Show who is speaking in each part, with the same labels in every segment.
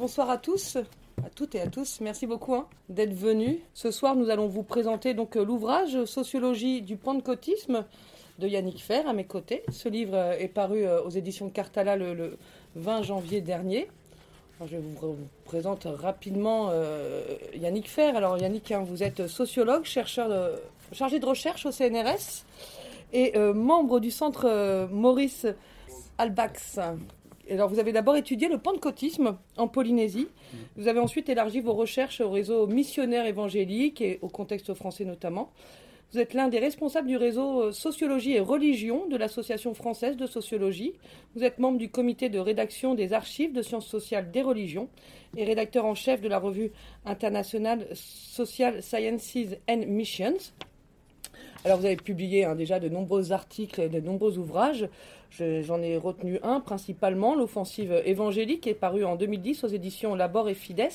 Speaker 1: Bonsoir à tous, à toutes et à tous. Merci beaucoup hein, d'être venus. Ce soir, nous allons vous présenter donc euh, l'ouvrage Sociologie du pentecôtisme de Yannick Fer à mes côtés. Ce livre euh, est paru euh, aux éditions Cartala le, 20 janvier dernier. je vous présente rapidement Yannick Fer. Alors Yannick, hein, vous êtes sociologue, chercheur chargé de recherche au CNRS et membre du centre Maurice Albax alors, vous avez d'abord étudié le pentecôtisme en Polynésie. Vous avez ensuite élargi vos recherches au réseau missionnaire évangélique et au contexte français notamment. Vous êtes l'un des responsables du réseau euh, Sociologie et Religion de l'Association française de sociologie. Vous êtes membre du comité de rédaction des archives de sciences sociales des religions et rédacteur en chef de la revue internationale Social Sciences and Missions. Alors vous avez publié hein, déjà de nombreux articles et de nombreux ouvrages. J'en ai retenu un principalement, L'offensive évangélique, est paru en 2010 aux éditions Labor et Fides.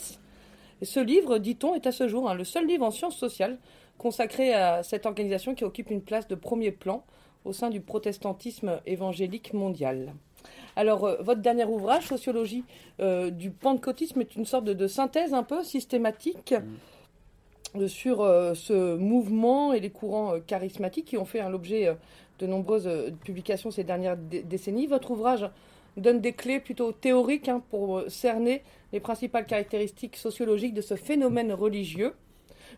Speaker 1: ce livre, dit-on, est à ce jour hein, le seul livre en sciences sociales consacré à cette organisation qui occupe une place de premier plan au sein du protestantisme évangélique mondial. Alors, euh, votre dernier ouvrage, Sociologie euh, du pentecôtisme, est une sorte de, synthèse un peu systématique mm. sur euh, ce mouvement et les courants charismatiques qui ont fait l'objet de nombreuses euh, publications ces dernières décennies. Votre ouvrage donne des clés plutôt théoriques hein, pour euh, cerner les principales caractéristiques sociologiques de ce phénomène religieux.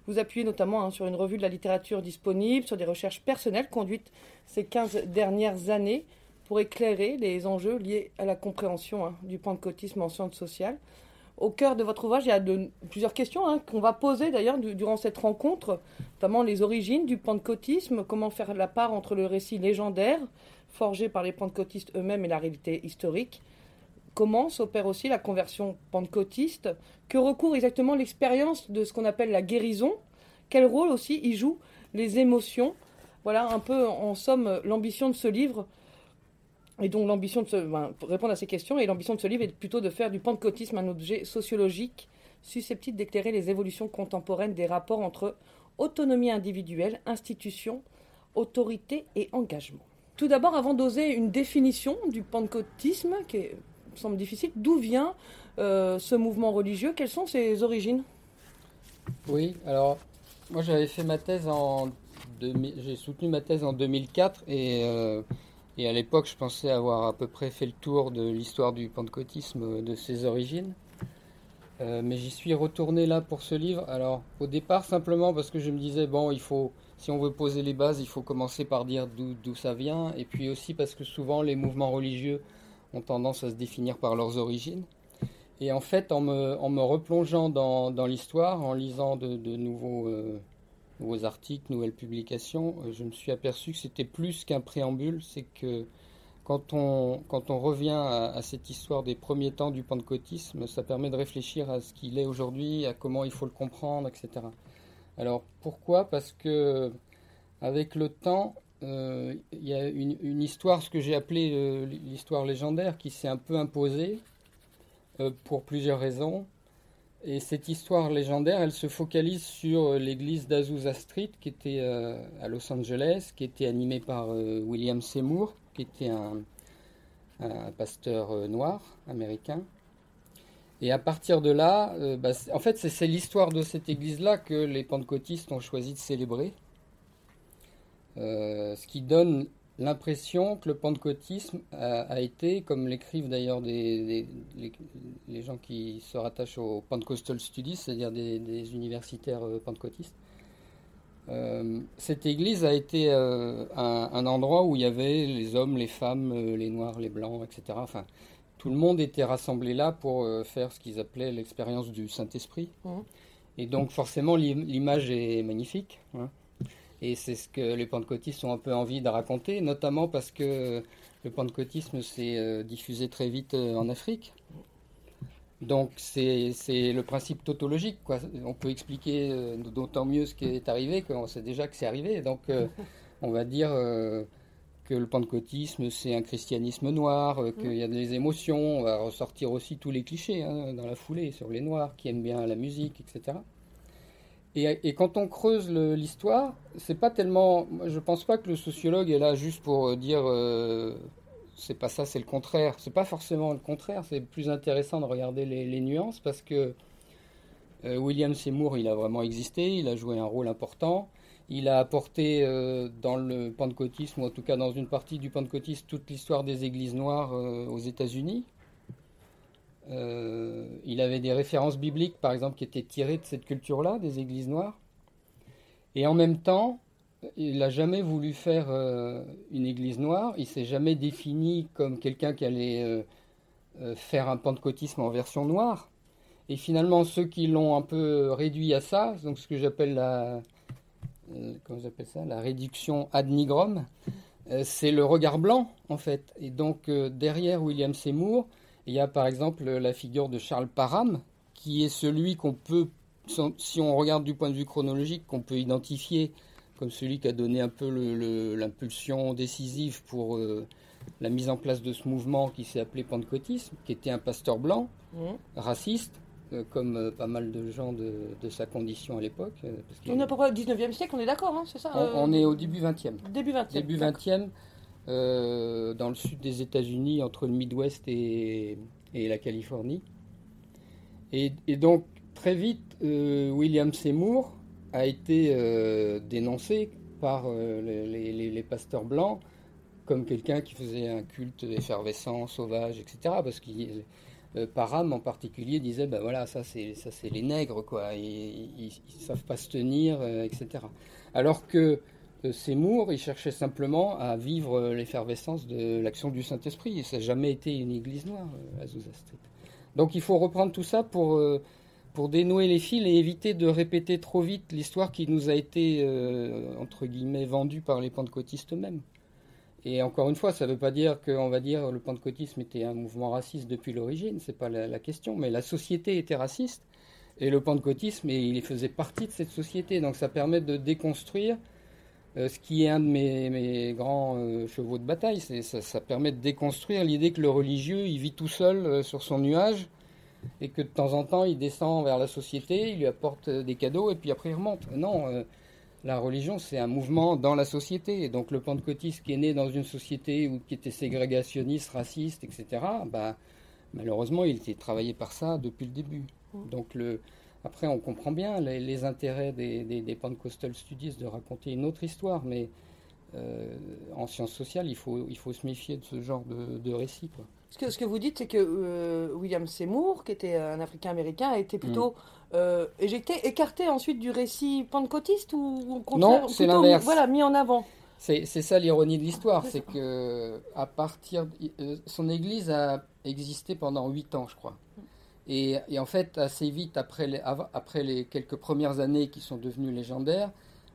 Speaker 1: Vous appuyez notamment hein, sur une revue de la littérature disponible, sur des recherches personnelles conduites ces 15 dernières années pour éclairer les enjeux liés à la compréhension hein, du pentecôtisme en sciences sociales au cœur de votre ouvrage, il y a plusieurs questions hein, qu'on va poser d'ailleurs durant cette rencontre, notamment les origines du pentecôtisme, comment faire la part entre le récit légendaire forgé par les pentecôtistes eux-mêmes et la réalité historique. Comment s'opère aussi la conversion pentecôtiste? Que recourt exactement l'expérience de ce qu'on appelle la guérison? Quel rôle aussi y jouent les émotions? Voilà un peu en somme l'ambition de ce livre et donc l'ambition de ben, répondre à ces questions, et l'ambition de ce livre est plutôt de faire du pentecôtisme un objet sociologique susceptible d'éclairer les évolutions contemporaines des rapports entre autonomie individuelle, institution, autorité et engagement. Tout d'abord, avant d'oser une définition du pentecôtisme, qui me semble difficile, d'où vient euh, ce mouvement religieux? Quelles sont ses origines?
Speaker 2: Oui, alors moi j'avais fait ma thèse en... J'ai soutenu ma thèse en 2004 et... Euh, et à l'époque, je pensais avoir à peu près fait le tour de l'histoire du pentecôtisme, de ses origines. Euh, mais j'y suis retourné là pour ce livre. Alors, au départ, simplement parce que je me disais, bon, il faut, si on veut poser les bases, il faut commencer par dire d'où ça vient. Et puis aussi parce que souvent, les mouvements religieux ont tendance à se définir par leurs origines. Et en fait, en me, replongeant dans, l'histoire, en lisant de, de nouveaux. Euh, nouveaux articles, nouvelles publications, euh, je me suis aperçu que c'était plus qu'un préambule, c'est que quand on, quand on revient à, cette histoire des premiers temps du pentecôtisme, ça permet de réfléchir à ce qu'il est aujourd'hui, à comment il faut le comprendre, etc. Alors pourquoi? Parce que avec le temps, euh, il y a une, histoire, ce que j'ai appelé euh, l'histoire légendaire, qui s'est un peu imposée pour plusieurs raisons. Et cette histoire légendaire, elle se focalise sur euh, l'église d'Azusa Street, qui était euh, à Los Angeles, qui était animée par euh, William Seymour, qui était un, pasteur noir américain. Et à partir de là, bah, en fait, c'est l'histoire de cette église-là que les pentecôtistes ont choisi de célébrer. ce qui donne l'impression que le pentecôtisme a, été, comme l'écrivent d'ailleurs des, les, gens qui se rattachent au Pentecostal Studies, c'est-à-dire des, universitaires euh, pentecôtistes, euh, cette église a été euh, un, endroit où il y avait les hommes, les femmes, les noirs, les blancs, etc. Enfin, tout le monde était rassemblé là pour faire ce qu'ils appelaient l'expérience du Saint-Esprit. Mmh. Et donc forcément l'image est magnifique. Hein. Et c'est ce que les pentecôtistes ont un peu envie de raconter, notamment parce que le pentecôtisme s'est euh, diffusé très vite euh, en Afrique. Donc c'est le principe tautologique. Quoi. On peut expliquer euh, d'autant mieux ce qui est arrivé qu'on sait déjà que c'est arrivé. Donc on va dire que le pentecôtisme c'est un christianisme noir, qu'il y a des émotions. On va ressortir aussi tous les clichés hein, dans la foulée sur les noirs qui aiment bien la musique, etc. Et, quand on creuse l'histoire, c'est pas tellement. Je pense pas que le sociologue est là juste pour euh, dire euh, c'est pas ça, c'est le contraire. C'est pas forcément le contraire, c'est plus intéressant de regarder les, nuances parce que euh, William Seymour, il a vraiment existé, il a joué un rôle important. Il a apporté euh, dans le pentecôtisme, ou en tout cas dans une partie du pentecôtisme, toute l'histoire des églises noires aux États-Unis. Il avait des références bibliques, par exemple, qui étaient tirées de cette culture-là, des églises noires. Et en même temps, il n'a jamais voulu faire euh, une église noire. Il s'est jamais défini comme quelqu'un qui allait euh, euh, faire un pentecôtisme en version noire. Et finalement, ceux qui l'ont un peu réduit à ça, donc ce que j'appelle la, comment ça, la réduction ad nigrum, c'est le regard blanc en fait. Et donc derrière William Seymour, il y a par exemple la figure de Charles Parham, qui est celui qu'on peut, si on regarde du point de vue chronologique, qu'on peut identifier comme celui qui a donné un peu l'impulsion décisive pour euh, la mise en place de ce mouvement qui s'est appelé pentecôtisme, qui était un pasteur blanc, mmh. raciste, euh, comme euh, pas mal de gens de, sa condition à l'époque.
Speaker 1: on est à peu près au 19e siècle, on est d'accord, hein, c'est ça
Speaker 2: on, est au début 20e.
Speaker 1: Début 20e.
Speaker 2: Début 20e, dans le sud des États-Unis, entre le Midwest et, la Californie. Et, donc, très vite, William Seymour, a été euh, dénoncé par euh, les, pasteurs blancs comme quelqu'un qui faisait un culte effervescent, sauvage, etc. Parce que euh, Parham en particulier disait ben voilà ça c'est ça c'est les nègres quoi, ils, ne savent pas se tenir, etc. Alors que Seymour, il cherchait simplement à vivre l'effervescence de l'action du Saint-Esprit. Ça n'a jamais été une église noire, Azusa Street. Donc il faut reprendre tout ça pour pour dénouer les fils et éviter de répéter trop vite l'histoire qui nous a été, euh, entre guillemets, vendue par les pentecôtistes eux-mêmes. Et encore une fois, ça ne veut pas dire qu'on va dire le pentecôtisme était un mouvement raciste depuis l'origine, c'est pas la, question, mais la société était raciste et le pentecôtisme, il faisait partie de cette société. Donc ça permet de déconstruire euh, ce qui est un de mes, grands euh, chevaux de bataille. Ça, ça, permet de déconstruire l'idée que le religieux, il vit tout seul sur son nuage et que de temps en temps il descend vers la société, il lui apporte des cadeaux et puis après il remonte. Non, euh, la religion c'est un mouvement dans la société. Et donc le pentecôtiste qui est né dans une société où, qui était ségrégationniste, raciste, etc., bah, malheureusement il était travaillé par ça depuis le début. Mmh. Donc le, après on comprend bien les, intérêts des, des, Pentecostal Studies de raconter une autre histoire, mais euh, en sciences sociales il faut, il faut se méfier de ce genre de, de récit. Quoi.
Speaker 1: Ce que, ce que vous dites, c'est que euh, William Seymour, qui était un Africain-Américain, a été plutôt mm. euh, éjecté, écarté ensuite du récit pentecôtiste ou au
Speaker 2: contraire Non, c'est l'inverse.
Speaker 1: Voilà, mis en avant.
Speaker 2: C'est ça l'ironie de l'histoire, c'est que à partir, euh, son Église a existé pendant huit ans, je crois. Et, et, en fait, assez vite après les, après les quelques premières années qui sont devenues légendaires,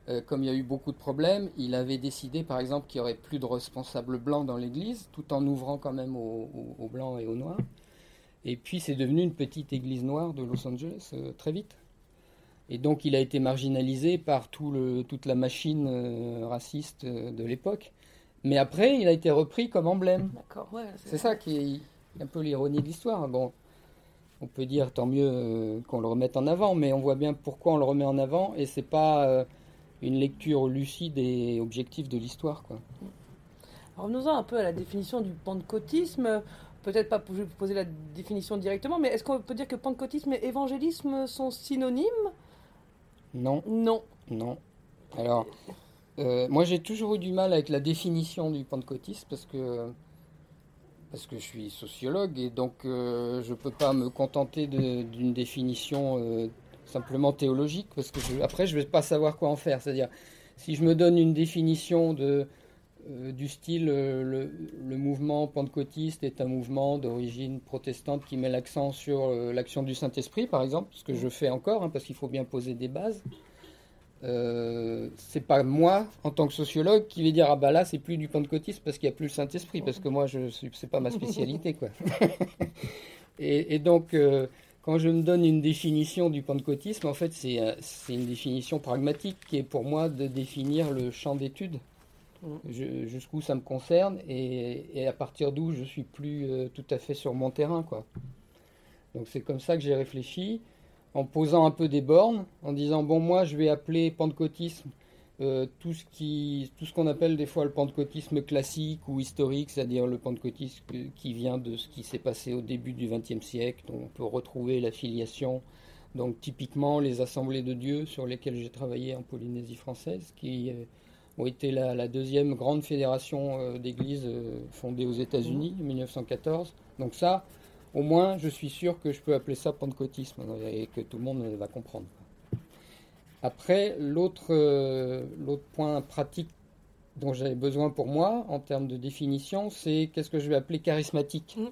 Speaker 2: euh, comme il y a eu beaucoup de problèmes, il avait décidé par exemple qu'il n'y aurait plus de responsables blancs dans l'église, tout en ouvrant quand même aux, blancs et aux noirs. Et puis c'est devenu une petite église noire de Los Angeles euh, très vite. Et donc il a été marginalisé par tout le, toute la machine euh, raciste de l'époque. Mais après, il a été repris comme emblème. c'est ça qui est un peu l'ironie de l'histoire. Bon, on peut dire tant mieux qu'on le remette en avant, mais on voit bien pourquoi on le remet en avant. Et c'est pas une lecture lucide et objective de l'histoire.
Speaker 1: Revenons-en un peu à la définition du pentecôtisme. Peut-être pas je vais vous poser la définition directement, mais est-ce qu'on peut dire que pentecôtisme et évangélisme sont synonymes?
Speaker 2: Non.
Speaker 1: Non.
Speaker 2: Non. Alors, euh, moi j'ai toujours eu du mal avec la définition du pentecôtisme parce que parce que je suis sociologue et donc euh, je ne peux pas me contenter d'une définition euh, simplement théologique, parce que après, je ne vais pas savoir quoi en faire. C'est-à-dire, si je me donne une définition de, euh, du style, le, mouvement pentecôtiste est un mouvement d'origine protestante qui met l'accent sur l'action du Saint-Esprit, par exemple, ce que je fais encore, hein, parce qu'il faut bien poser des bases. C'est pas moi, en tant que sociologue, qui vais dire ah bah là c'est plus du pentecôtisme parce qu'il n'y a plus le Saint-Esprit, parce que moi je c'est pas ma spécialité quoi. et, et, donc quand je me donne une définition du pentecôtisme, en fait, euh, c'est une définition pragmatique qui est pour moi de définir le champ d'étude, mm. jusqu'où ça me concerne et, à partir d'où je suis plus euh, tout à fait sur mon terrain. Quoi. Donc c'est comme ça que j'ai réfléchi, en posant un peu des bornes, en disant, bon, moi, je vais appeler pentecôtisme euh, tout ce qu'on appelle des fois le pentecôtisme classique ou historique, c'est-à-dire le pentecôtisme qui vient de ce qui s'est passé au début du XXe siècle, dont on peut retrouver la filiation. Donc typiquement les assemblées de Dieu sur lesquelles j'ai travaillé en Polynésie française, qui euh, ont été la, deuxième grande fédération euh, d'églises fondée aux États-Unis en 1914. Donc ça, au moins, je suis sûr que je peux appeler ça pentecôtisme et que tout le monde va comprendre. Après, euh, l'autre point pratique dont j'avais besoin pour moi, en termes de définition, c'est qu'est-ce que je vais appeler charismatique? Mm.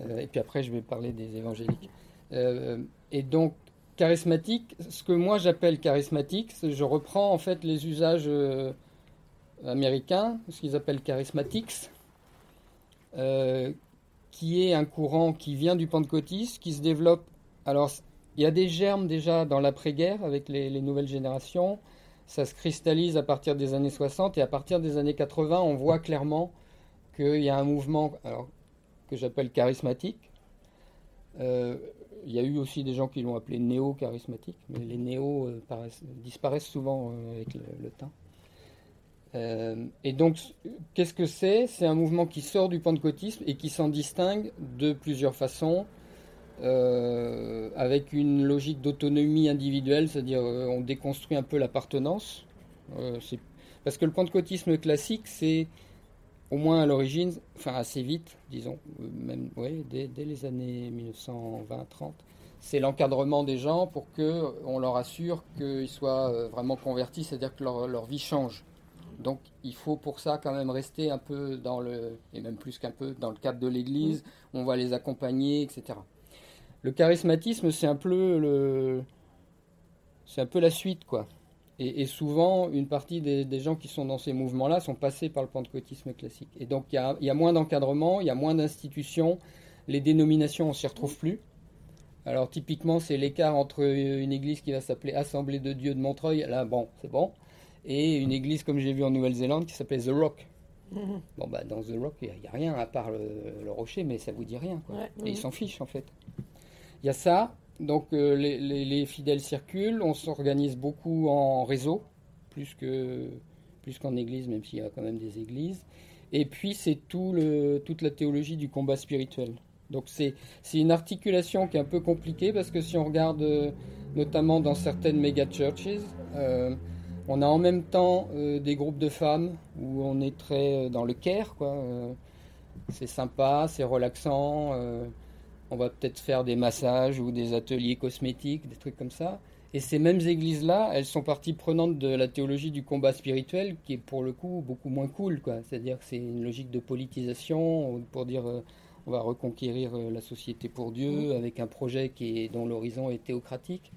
Speaker 2: Euh, et puis après, je vais parler des évangéliques. Euh, et donc, charismatique, ce que moi j'appelle charismatique, je reprends en fait les usages américains, ce qu'ils appellent charismatics, qui est un courant qui vient du pentecôtisme, qui se développe. Alors, il y a des germes déjà dans l'après-guerre avec les, nouvelles générations. Ça se cristallise à partir des années 60 et à partir des années 80, on voit clairement qu'il y a un mouvement que j'appelle charismatique. Euh, il y a eu aussi des gens qui l'ont appelé néo-charismatique, mais les néo euh, disparaissent souvent euh, avec le, temps. Et donc, qu'est-ce que c'est? C'est un mouvement qui sort du pentecôtisme et qui s'en distingue de plusieurs façons. Euh, avec une logique d'autonomie individuelle, c'est-à-dire euh, on déconstruit un peu l'appartenance. Euh, parce que le pentecôtisme classique, c'est au moins à l'origine, enfin assez vite, disons, même ouais, dès, les années 1920-30, c'est l'encadrement des gens pour que on leur assure qu'ils soient vraiment convertis, c'est-à-dire que leur, vie change. Donc il faut pour ça quand même rester un peu dans le, et même plus qu'un peu, dans le cadre de l'Église, on va les accompagner, etc. Le charismatisme, c'est un peu le, c'est un peu la suite, quoi. Et, souvent, une partie des, gens qui sont dans ces mouvements-là sont passés par le pentecôtisme classique. Et donc, il y a, moins d'encadrement, il y a moins d'institutions, les dénominations, on s'y retrouve plus. Alors, typiquement, c'est l'écart entre une église qui va s'appeler Assemblée de Dieu de Montreuil, là, bon, c'est bon, et une église, comme j'ai vu en Nouvelle-Zélande, qui s'appelait The Rock. Mhm. Bon, bah, dans The Rock, il n'y a, rien à part le, rocher, mais ça vous dit rien, quoi. et ils s'en fichent, en fait. Il y a ça. Donc euh, les, fidèles circulent, on s'organise beaucoup en réseau, plus que plus qu'en église, même s'il y a quand même des églises. Et puis c'est tout le, toute la théologie du combat spirituel. Donc c'est une articulation qui est un peu compliquée parce que si on regarde euh, notamment dans certaines méga churches, euh, on a en même temps des groupes de femmes où on est très dans le care, quoi. c'est sympa, c'est relaxant on va peut-être faire des massages ou des ateliers cosmétiques, des trucs comme ça. Et ces mêmes églises-là, elles sont partie prenante de la théologie du combat spirituel, qui est pour le coup beaucoup moins cool. Quoi. C'est-à-dire que c'est une logique de politisation pour dire euh, on va reconquérir euh, la société pour Dieu mmh. avec un projet qui est, dont l'horizon est théocratique.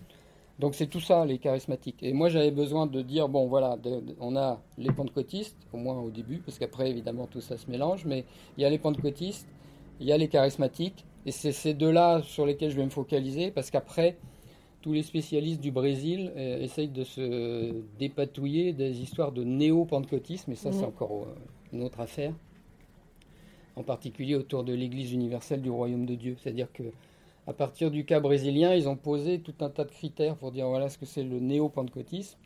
Speaker 2: Donc c'est tout ça, les charismatiques. Et moi j'avais besoin de dire, bon voilà, on a les pentecôtistes, au moins au début, parce qu'après évidemment tout ça se mélange, mais il y a les pentecôtistes, il y a les charismatiques, et c'est ces deux-là sur lesquels je vais me focaliser parce qu'après, tous les spécialistes du Brésil euh, essayent de se dépatouiller des histoires de néo-pentecôtisme, et ça, c'est mhm. encore euh, une autre affaire, en particulier autour de l'Église universelle du Royaume de Dieu. C'est-à-dire que à partir du cas brésilien, ils ont posé tout un tas de critères pour dire voilà ce que c'est le néo-pentecôtisme.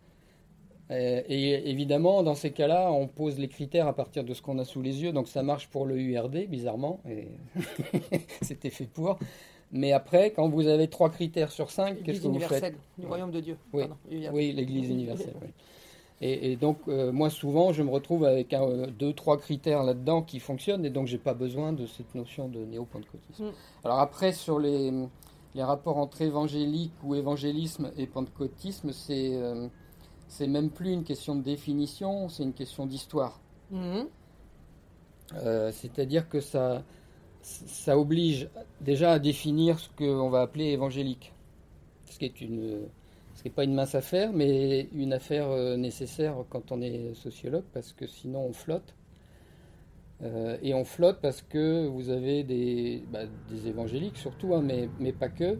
Speaker 2: Et évidemment, dans ces cas-là, on pose les critères à partir de ce qu'on a sous les yeux. Donc ça marche pour le URD, bizarrement, et c'était fait pour. Mais après, quand vous avez trois critères sur cinq, qu'est-ce que vous faites?
Speaker 1: Du royaume de Dieu.
Speaker 2: Oui, oui l'Église universelle. Et, donc, euh, moi, souvent, je me retrouve avec un, deux, trois critères là-dedans qui fonctionnent, et donc, j'ai pas besoin de cette notion de néo-pentecôtisme. Mm. Alors après, sur les, les, rapports entre évangélique ou évangélisme et pentecôtisme, c'est euh, c'est même plus une question de définition, c'est une question d'histoire. Mhm. Euh, c'est-à-dire que ça, ça oblige déjà à définir ce qu'on va appeler évangélique, ce qui est une, n'est pas une mince affaire, mais une affaire euh, nécessaire quand on est sociologue, parce que sinon on flotte. Euh, et on flotte parce que vous avez des, bah, évangéliques surtout, hein, mais, mais pas que,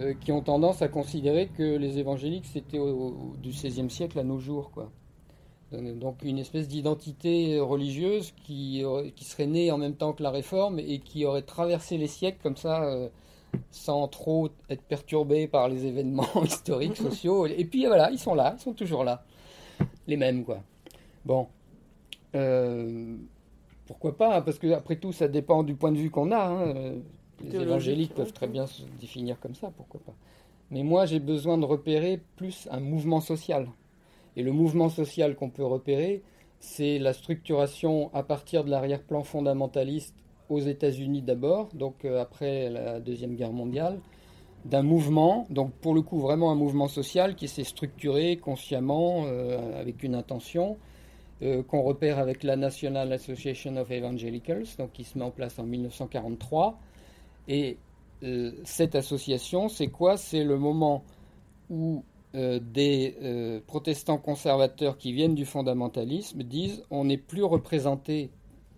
Speaker 2: euh, qui ont tendance à considérer que les évangéliques c'était du XVIe siècle à nos jours, quoi. Donc une espèce d'identité religieuse qui, qui serait née en même temps que la réforme et qui aurait traversé les siècles comme ça, sans trop être perturbé par les événements historiques, sociaux. Et puis voilà, ils sont là, ils sont toujours là. Les mêmes, quoi. Bon. Euh, pourquoi pas hein, Parce que après tout, ça dépend du point de vue qu'on a. Hein. Les évangéliques peuvent très bien se définir comme ça, pourquoi pas. Mais moi, j'ai besoin de repérer plus un mouvement social. Et le mouvement social qu'on peut repérer, c'est la structuration à partir de l'arrière-plan fondamentaliste aux États-Unis d'abord, donc euh, après la Deuxième Guerre mondiale, d'un mouvement, donc pour le coup vraiment un mouvement social qui s'est structuré consciemment euh, avec une intention, euh, qu'on repère avec la National Association of Evangelicals, donc qui se met en place en 1943. Et cette association, c'est quoi? C'est le moment où des protestants conservateurs qui viennent du fondamentalisme disent on n'est plus représenté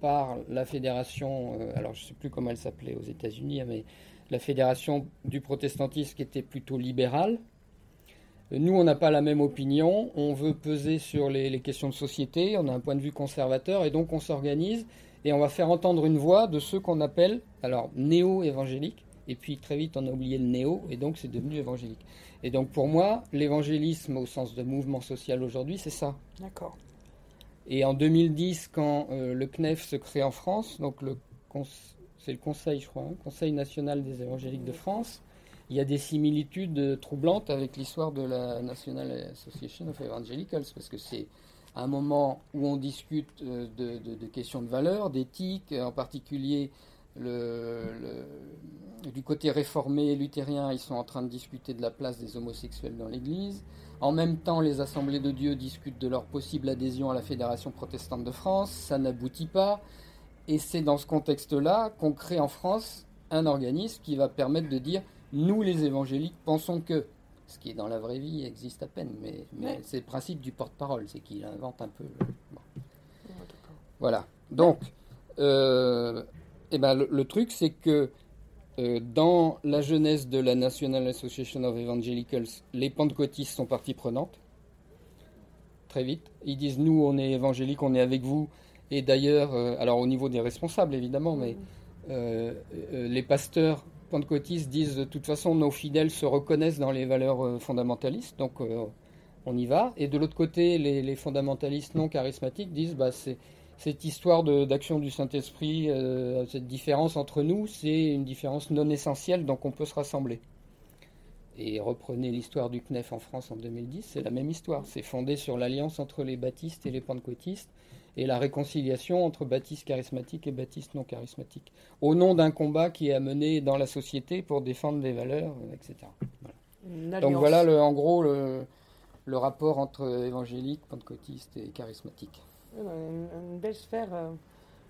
Speaker 2: par la fédération, euh, alors je ne sais plus comment elle s'appelait aux États-Unis, hein, mais la fédération du protestantisme qui était plutôt libérale. Nous, on n'a pas la même opinion, on veut peser sur les, questions de société, on a un point de vue conservateur, et donc on s'organise et on va faire entendre une voix de ceux qu'on appelle, alors, néo-évangéliques, et puis très vite on a oublié le néo, et donc c'est devenu évangélique. Et donc pour moi, l'évangélisme au sens de mouvement social aujourd'hui, c'est ça.
Speaker 1: D'accord.
Speaker 2: Et en 2010, quand euh, le CNEF se crée en France, donc c'est le Conseil, je crois, hein, Conseil national des évangéliques de France, il y a des similitudes troublantes avec l'histoire de la National Association of Evangelicals, parce que c'est un moment où on discute euh, de, questions de valeur, d'éthique, en particulier du côté réformé luthérien, ils sont en train de discuter de la place des homosexuels dans l'Église. En même temps, les assemblées de Dieu discutent de leur possible adhésion à la Fédération protestante de France. Ça n'aboutit pas. Et c'est dans ce contexte-là qu'on crée en France un organisme qui va permettre de dire nous, les évangéliques, pensons que. Ce qui est dans la vraie vie existe à peine, mais, c'est le principe du porte-parole, c'est qu'il invente un peu. Voilà. Donc, euh, eh ben, le, truc, c'est que euh, dans la jeunesse de la National Association of Evangelicals, les pentecôtistes sont partie prenante. Très vite. Ils disent Nous, on est évangéliques, on est avec vous. Et d'ailleurs, euh, alors au niveau des responsables, évidemment, mais euh, les pasteurs pentecôtistes disent De toute façon, nos fidèles se reconnaissent dans les valeurs fondamentalistes, donc on y va. Et de l'autre côté, les, les, fondamentalistes non charismatiques disent bah, C'est cette histoire d'action du Saint-Esprit, euh, cette différence entre nous, c'est une différence non essentielle, donc on peut se rassembler. Et reprenez l'histoire du CNEF en France en 2010, c'est la même histoire. C'est fondé sur l'alliance entre les baptistes et les pentecôtistes et la réconciliation entre baptistes charismatiques et baptistes non charismatiques, au nom d'un combat qui est amené dans la société pour défendre des valeurs, etc. Donc voilà en gros le, le rapport entre évangélique, pentecôtiste et charismatique
Speaker 1: une, belle sphère, euh,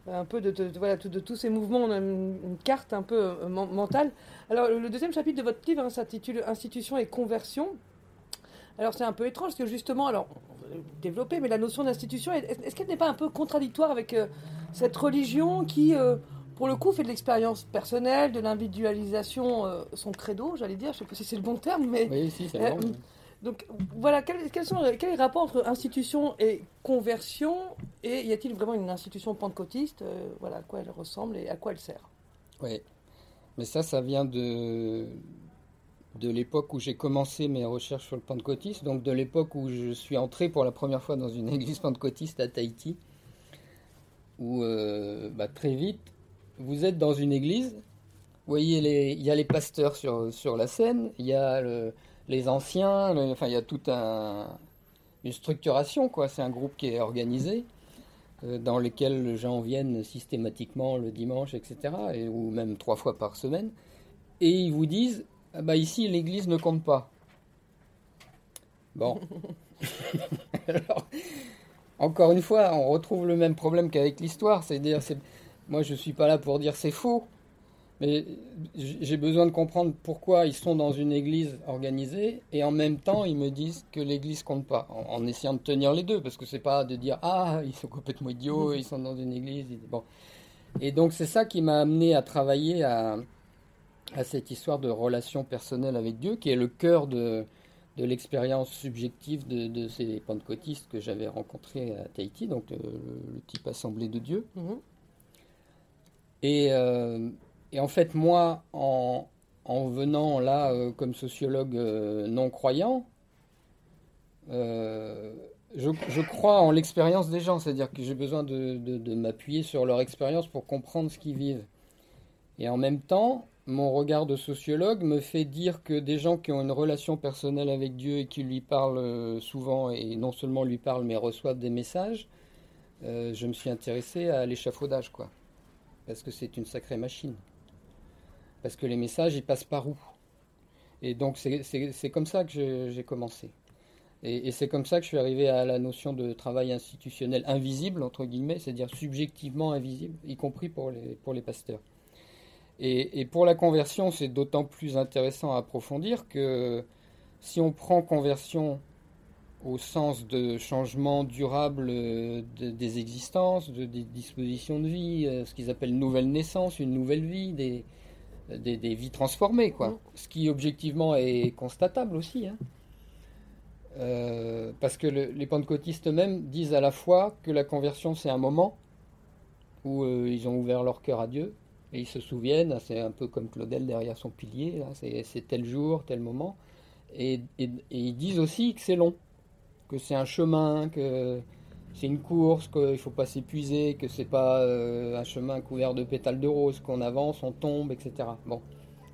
Speaker 1: un peu de, voilà, de, tous ces mouvements, on a une, carte un peu euh, mentale. Alors, le deuxième chapitre de votre livre hein, s'intitule Institution et conversion. Alors, c'est un peu étrange parce que justement, alors, développer, mais la notion d'institution, est-ce qu'elle n'est pas un peu contradictoire avec euh, cette religion qui, pour le coup, fait de l'expérience personnelle, de l'individualisation, son credo, j'allais dire, je ne sais pas si c'est le bon terme, mais.
Speaker 2: Oui, si, c'est bon.
Speaker 1: Donc voilà, quel, sont, est le rapport entre institution et conversion Et y a-t-il vraiment une institution pentecôtiste euh, Voilà à quoi elle ressemble et à quoi elle sert?
Speaker 2: Oui, mais ça, ça vient de, de l'époque où j'ai commencé mes recherches sur le pentecôtisme, donc de l'époque où je suis entré pour la première fois dans une église pentecôtiste à Tahiti, où euh, bah, très vite, vous êtes dans une église, vous voyez, il y a les pasteurs sur, sur la scène, il y a le les anciens, enfin il y a toute une structuration, quoi. C'est un groupe qui est organisé, euh, dans lequel les gens viennent systématiquement le dimanche, etc., et, ou même trois fois par semaine, et ils vous disent, ah bah ici l'Église ne compte pas. Bon. encore une fois, on retrouve le même problème qu'avec l'histoire, c'est-à-dire, moi je suis pas là pour dire c'est faux, mais j'ai besoin de comprendre pourquoi ils sont dans une église organisée et en même temps ils me disent que l'église compte pas, en, essayant de tenir les deux, parce que c'est pas de dire ah ils sont complètement idiots, ils sont dans une église. Bon. Et donc c'est ça qui m'a amené à travailler à, à, cette histoire de relation personnelle avec Dieu, qui est le cœur de, de l'expérience subjective de, de, ces pentecôtistes que j'avais rencontrés à Tahiti, donc le, type Assemblée de Dieu. Mm-hmm. Et euh, et en fait, moi, en, en venant là comme sociologue non croyant, je, crois en l'expérience des gens, c'est-à-dire que j'ai besoin de, m'appuyer sur leur expérience pour comprendre ce qu'ils vivent. Et en même temps, mon regard de sociologue me fait dire que des gens qui ont une relation personnelle avec Dieu et qui lui parlent euh, souvent, et non seulement lui parlent, mais reçoivent des messages, euh, je me suis intéressé à l'échafaudage, quoi. Parce que c'est une sacrée machine. Parce que les messages, ils passent par où? Et donc, c'est comme ça que j'ai commencé. Et, c'est comme ça que je suis arrivé à la notion de travail institutionnel invisible, entre guillemets, c'est-à-dire subjectivement invisible, y compris pour les, pour les pasteurs. Et, pour la conversion, c'est d'autant plus intéressant à approfondir que si on prend conversion au sens de changement durable des existences, de, des dispositions de vie, euh, ce qu'ils appellent nouvelle naissance, une nouvelle vie, des, des, vies transformées, quoi. Mmh. Ce qui objectivement est constatable aussi. Hein. Euh, parce que les pentecôtistes eux-mêmes disent à la fois que la conversion c'est un moment où euh, ils ont ouvert leur cœur à Dieu et ils se souviennent, c'est un peu comme Claudel derrière son pilier, c'est tel jour, tel moment, et, ils disent aussi que c'est long, que c'est un chemin, que c'est une course, qu'il ne faut pas s'épuiser, que c'est pas euh, un chemin couvert de pétales de rose, qu'on avance, on tombe, etc. Bon,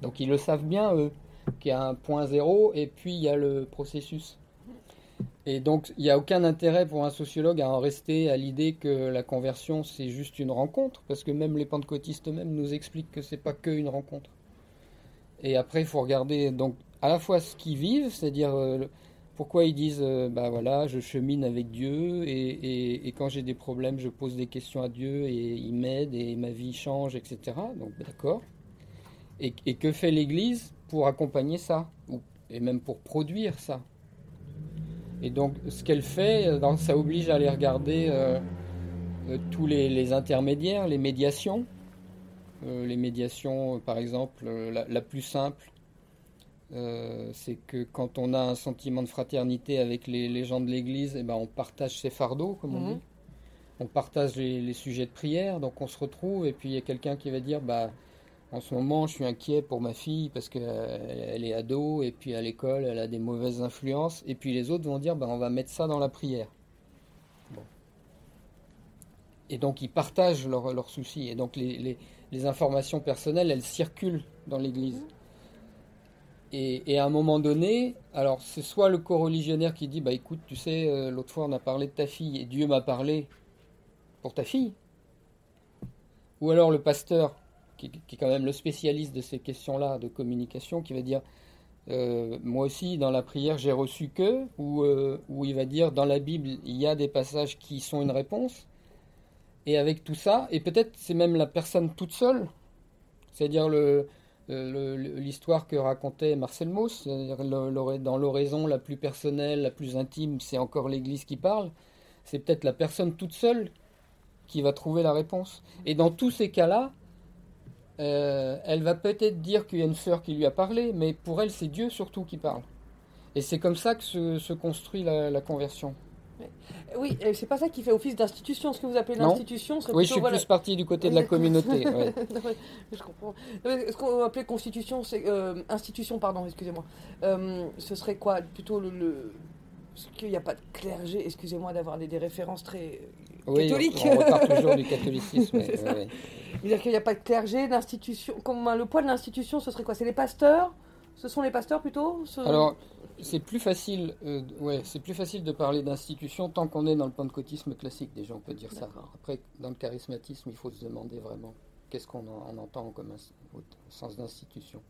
Speaker 2: donc ils le savent bien eux, qu'il y a un point zéro et puis il y a le processus. Et donc, il n'y a aucun intérêt pour un sociologue à en rester à l'idée que la conversion, c'est juste une rencontre, parce que même les pentecôtistes eux-mêmes nous expliquent que c'est pas qu'une rencontre. Et après, il faut regarder donc à la fois ce qu'ils vivent, c'est-à-dire euh, pourquoi ils disent, euh, bah voilà, je chemine avec Dieu, et, quand j'ai des problèmes, je pose des questions à Dieu, et il m'aide, et ma vie change, etc. Donc, d'accord. Et, que fait l'Église pour accompagner ça, et même pour produire ça? Et donc, ce qu'elle fait, ça oblige à aller regarder euh, euh, tous les, intermédiaires, les médiations. les médiations, par exemple, la, plus simple, c'est que quand on a un sentiment de fraternité avec les, gens de l'Église, eh ben, on partage ses fardeaux, comme on mhm. dit. On partage les, les, sujets de prière, donc on se retrouve, et puis il y a quelqu'un qui va dire, bah, en ce moment, je suis inquiet pour ma fille parce qu'elle euh, est ado et puis à l'école, elle a des mauvaises influences. Et puis les autres vont dire, ben, on va mettre ça dans la prière. Et donc ils partagent leurs soucis. Et donc les, informations personnelles, elles circulent dans l'Église. Et, à un moment donné, alors c'est soit le co-religionnaire qui dit, bah écoute, tu sais, euh, l'autre fois on a parlé de ta fille et Dieu m'a parlé pour ta fille. Ou alors le pasteur qui, est quand même le spécialiste de ces questions-là de communication, qui va dire euh, moi aussi dans la prière j'ai reçu que, ou euh, où il va dire dans la Bible il y a des passages qui sont une réponse, et avec tout ça, et peut-être c'est même la personne toute seule, c'est-à-dire le, l'histoire que racontait Marcel Mauss, dans l'oraison la plus personnelle, la plus intime, c'est encore l'Église qui parle, c'est peut-être la personne toute seule qui va trouver la réponse. Et dans tous ces cas-là, euh, elle va peut-être dire qu'il y a une sœur qui lui a parlé, mais pour elle, c'est Dieu surtout qui parle. Et c'est comme ça que se, construit la, conversion.
Speaker 1: Oui, c'est pas ça qui fait office d'institution. Ce que vous appelez l'institution,
Speaker 2: Oui, je suis plus parti du côté de la communauté.
Speaker 1: je comprends. Ce qu'on va appeler constitution, c'est euh, institution, pardon, excusez-moi. Euh, ce serait quoi? Plutôt le, Parce qu'il n'y a pas de clergé. Excusez-moi d'avoir des, références très catholiques.
Speaker 2: On, repart toujours du catholicisme.
Speaker 1: C'est-à-dire qu'il n'y a pas de clergé, d'institution. Le poids de l'institution, ce serait quoi? C'est les pasteurs? Ce sont les pasteurs plutôt
Speaker 2: Alors, c'est plus facile, euh, ouais, c'est plus facile de parler d'institution tant qu'on est dans le pentecôtisme classique. Déjà, on peut dire ça. Après, dans le charismatisme, il faut se demander vraiment qu'est-ce qu'on entend comme au sens d'institution.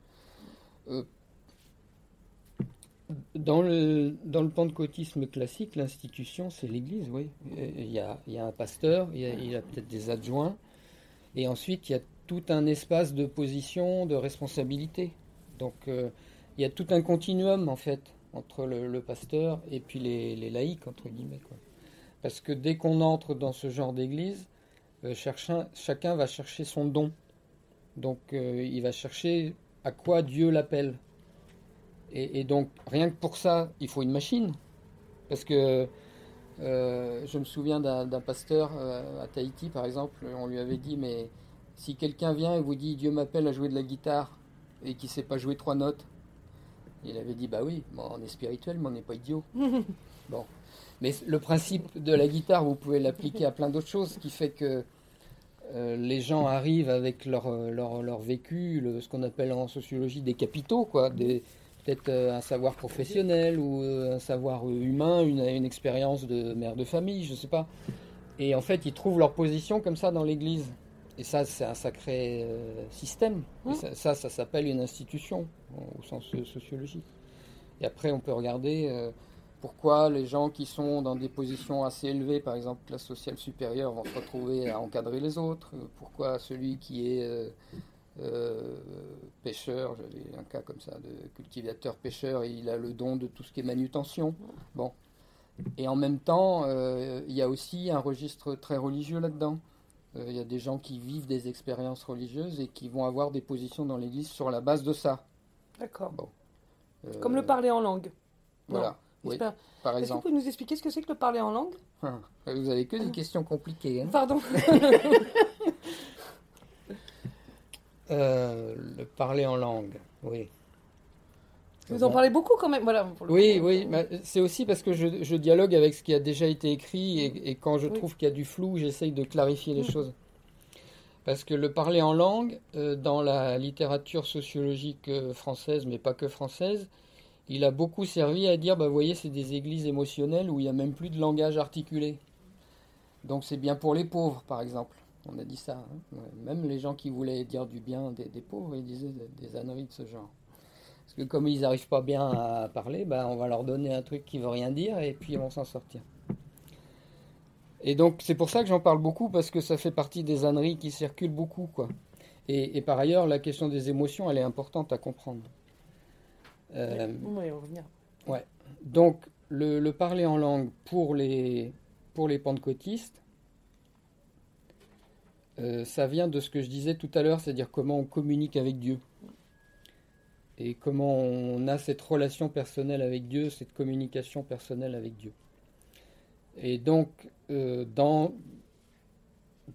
Speaker 2: Euh, dans le, dans le pentecôtisme classique, l'institution, c'est l'Église, oui. Il y a, il y a un pasteur, il y a, a peut-être des adjoints, et ensuite, il y a tout un espace de position, de responsabilité. Donc, euh, il y a tout un continuum, en fait, entre le, pasteur et puis les, laïcs, entre guillemets. Parce que dès qu'on entre dans ce genre d'église, euh, chacun, va chercher son don. Donc, euh, il va chercher à quoi Dieu l'appelle. Et, donc, rien que pour ça, il faut une machine. Parce que je me souviens d'un pasteur à Tahiti, par exemple, on lui avait dit, mais si quelqu'un vient et vous dit Dieu m'appelle à jouer de la guitare, et qui sait pas jouer trois notes. Il avait dit bah oui, on est spirituel, mais on n'est pas idiot. bon, mais le principe de la guitare, vous pouvez l'appliquer à plein d'autres choses, ce qui fait que euh, les gens arrivent avec leur, leur, leur vécu, ce qu'on appelle en sociologie des capitaux, quoi, peut-être euh, un savoir professionnel ou euh, un savoir humain, une, une expérience de mère de famille, je ne sais pas. Et en fait, ils trouvent leur position comme ça dans l'Église. Et ça, c'est un sacré système. Mmh. Ça, ça, s'appelle une institution au sens sociologique. Et après, on peut regarder pourquoi les gens qui sont dans des positions assez élevées, par exemple classe sociale supérieure, vont se retrouver à encadrer les autres Pourquoi celui qui est euh, euh, pêcheur, j'avais un cas comme ça de cultivateur-pêcheur, il a le don de tout ce qui est manutention. Bon. Et en même temps, euh, il y a aussi un registre très religieux là-dedans. Il y a des gens qui vivent des expériences religieuses et qui vont avoir des positions dans l'Église sur la base de ça.
Speaker 1: D'accord. Comme le parler en langue.
Speaker 2: Voilà. Oui, par exemple. Est-ce que
Speaker 1: vous pouvez nous expliquer ce que c'est que le parler en langue?
Speaker 2: Ah, Vous avez que des questions compliquées. Hein.
Speaker 1: Pardon.
Speaker 2: Euh, le parler en langue, oui.
Speaker 1: Vous en parlez beaucoup quand même. Voilà,
Speaker 2: oui, oui. C'est aussi parce que je, dialogue avec ce qui a déjà été écrit et, quand je trouve qu'il y a du flou, j'essaye de clarifier les mm. choses. Parce que le parler en langue, euh, dans la littérature sociologique euh, française, mais pas que française, il a beaucoup servi à dire, bah, vous voyez, c'est des églises émotionnelles où il n'y a même plus de langage articulé. Donc c'est bien pour les pauvres, par exemple. On a dit ça. Hein. Même les gens qui voulaient dire du bien des, pauvres, ils disaient des, âneries de ce genre. Parce que comme ils n'arrivent pas bien à parler, bah, on va leur donner un truc qui veut rien dire et puis ils vont s'en sortir. Et donc c'est pour ça que j'en parle beaucoup, parce que ça fait partie des âneries qui circulent beaucoup. quoi. Et, et par ailleurs, la question des émotions, elle est importante à comprendre.
Speaker 1: Euh, on va y revenir.
Speaker 2: Ouais. Donc, le, parler en langue pour les, pour les pentecôtistes, euh, ça vient de ce que je disais tout à l'heure, c'est-à-dire comment on communique avec Dieu. Et comment on a cette relation personnelle avec Dieu, cette communication personnelle avec Dieu. Et donc, euh, dans,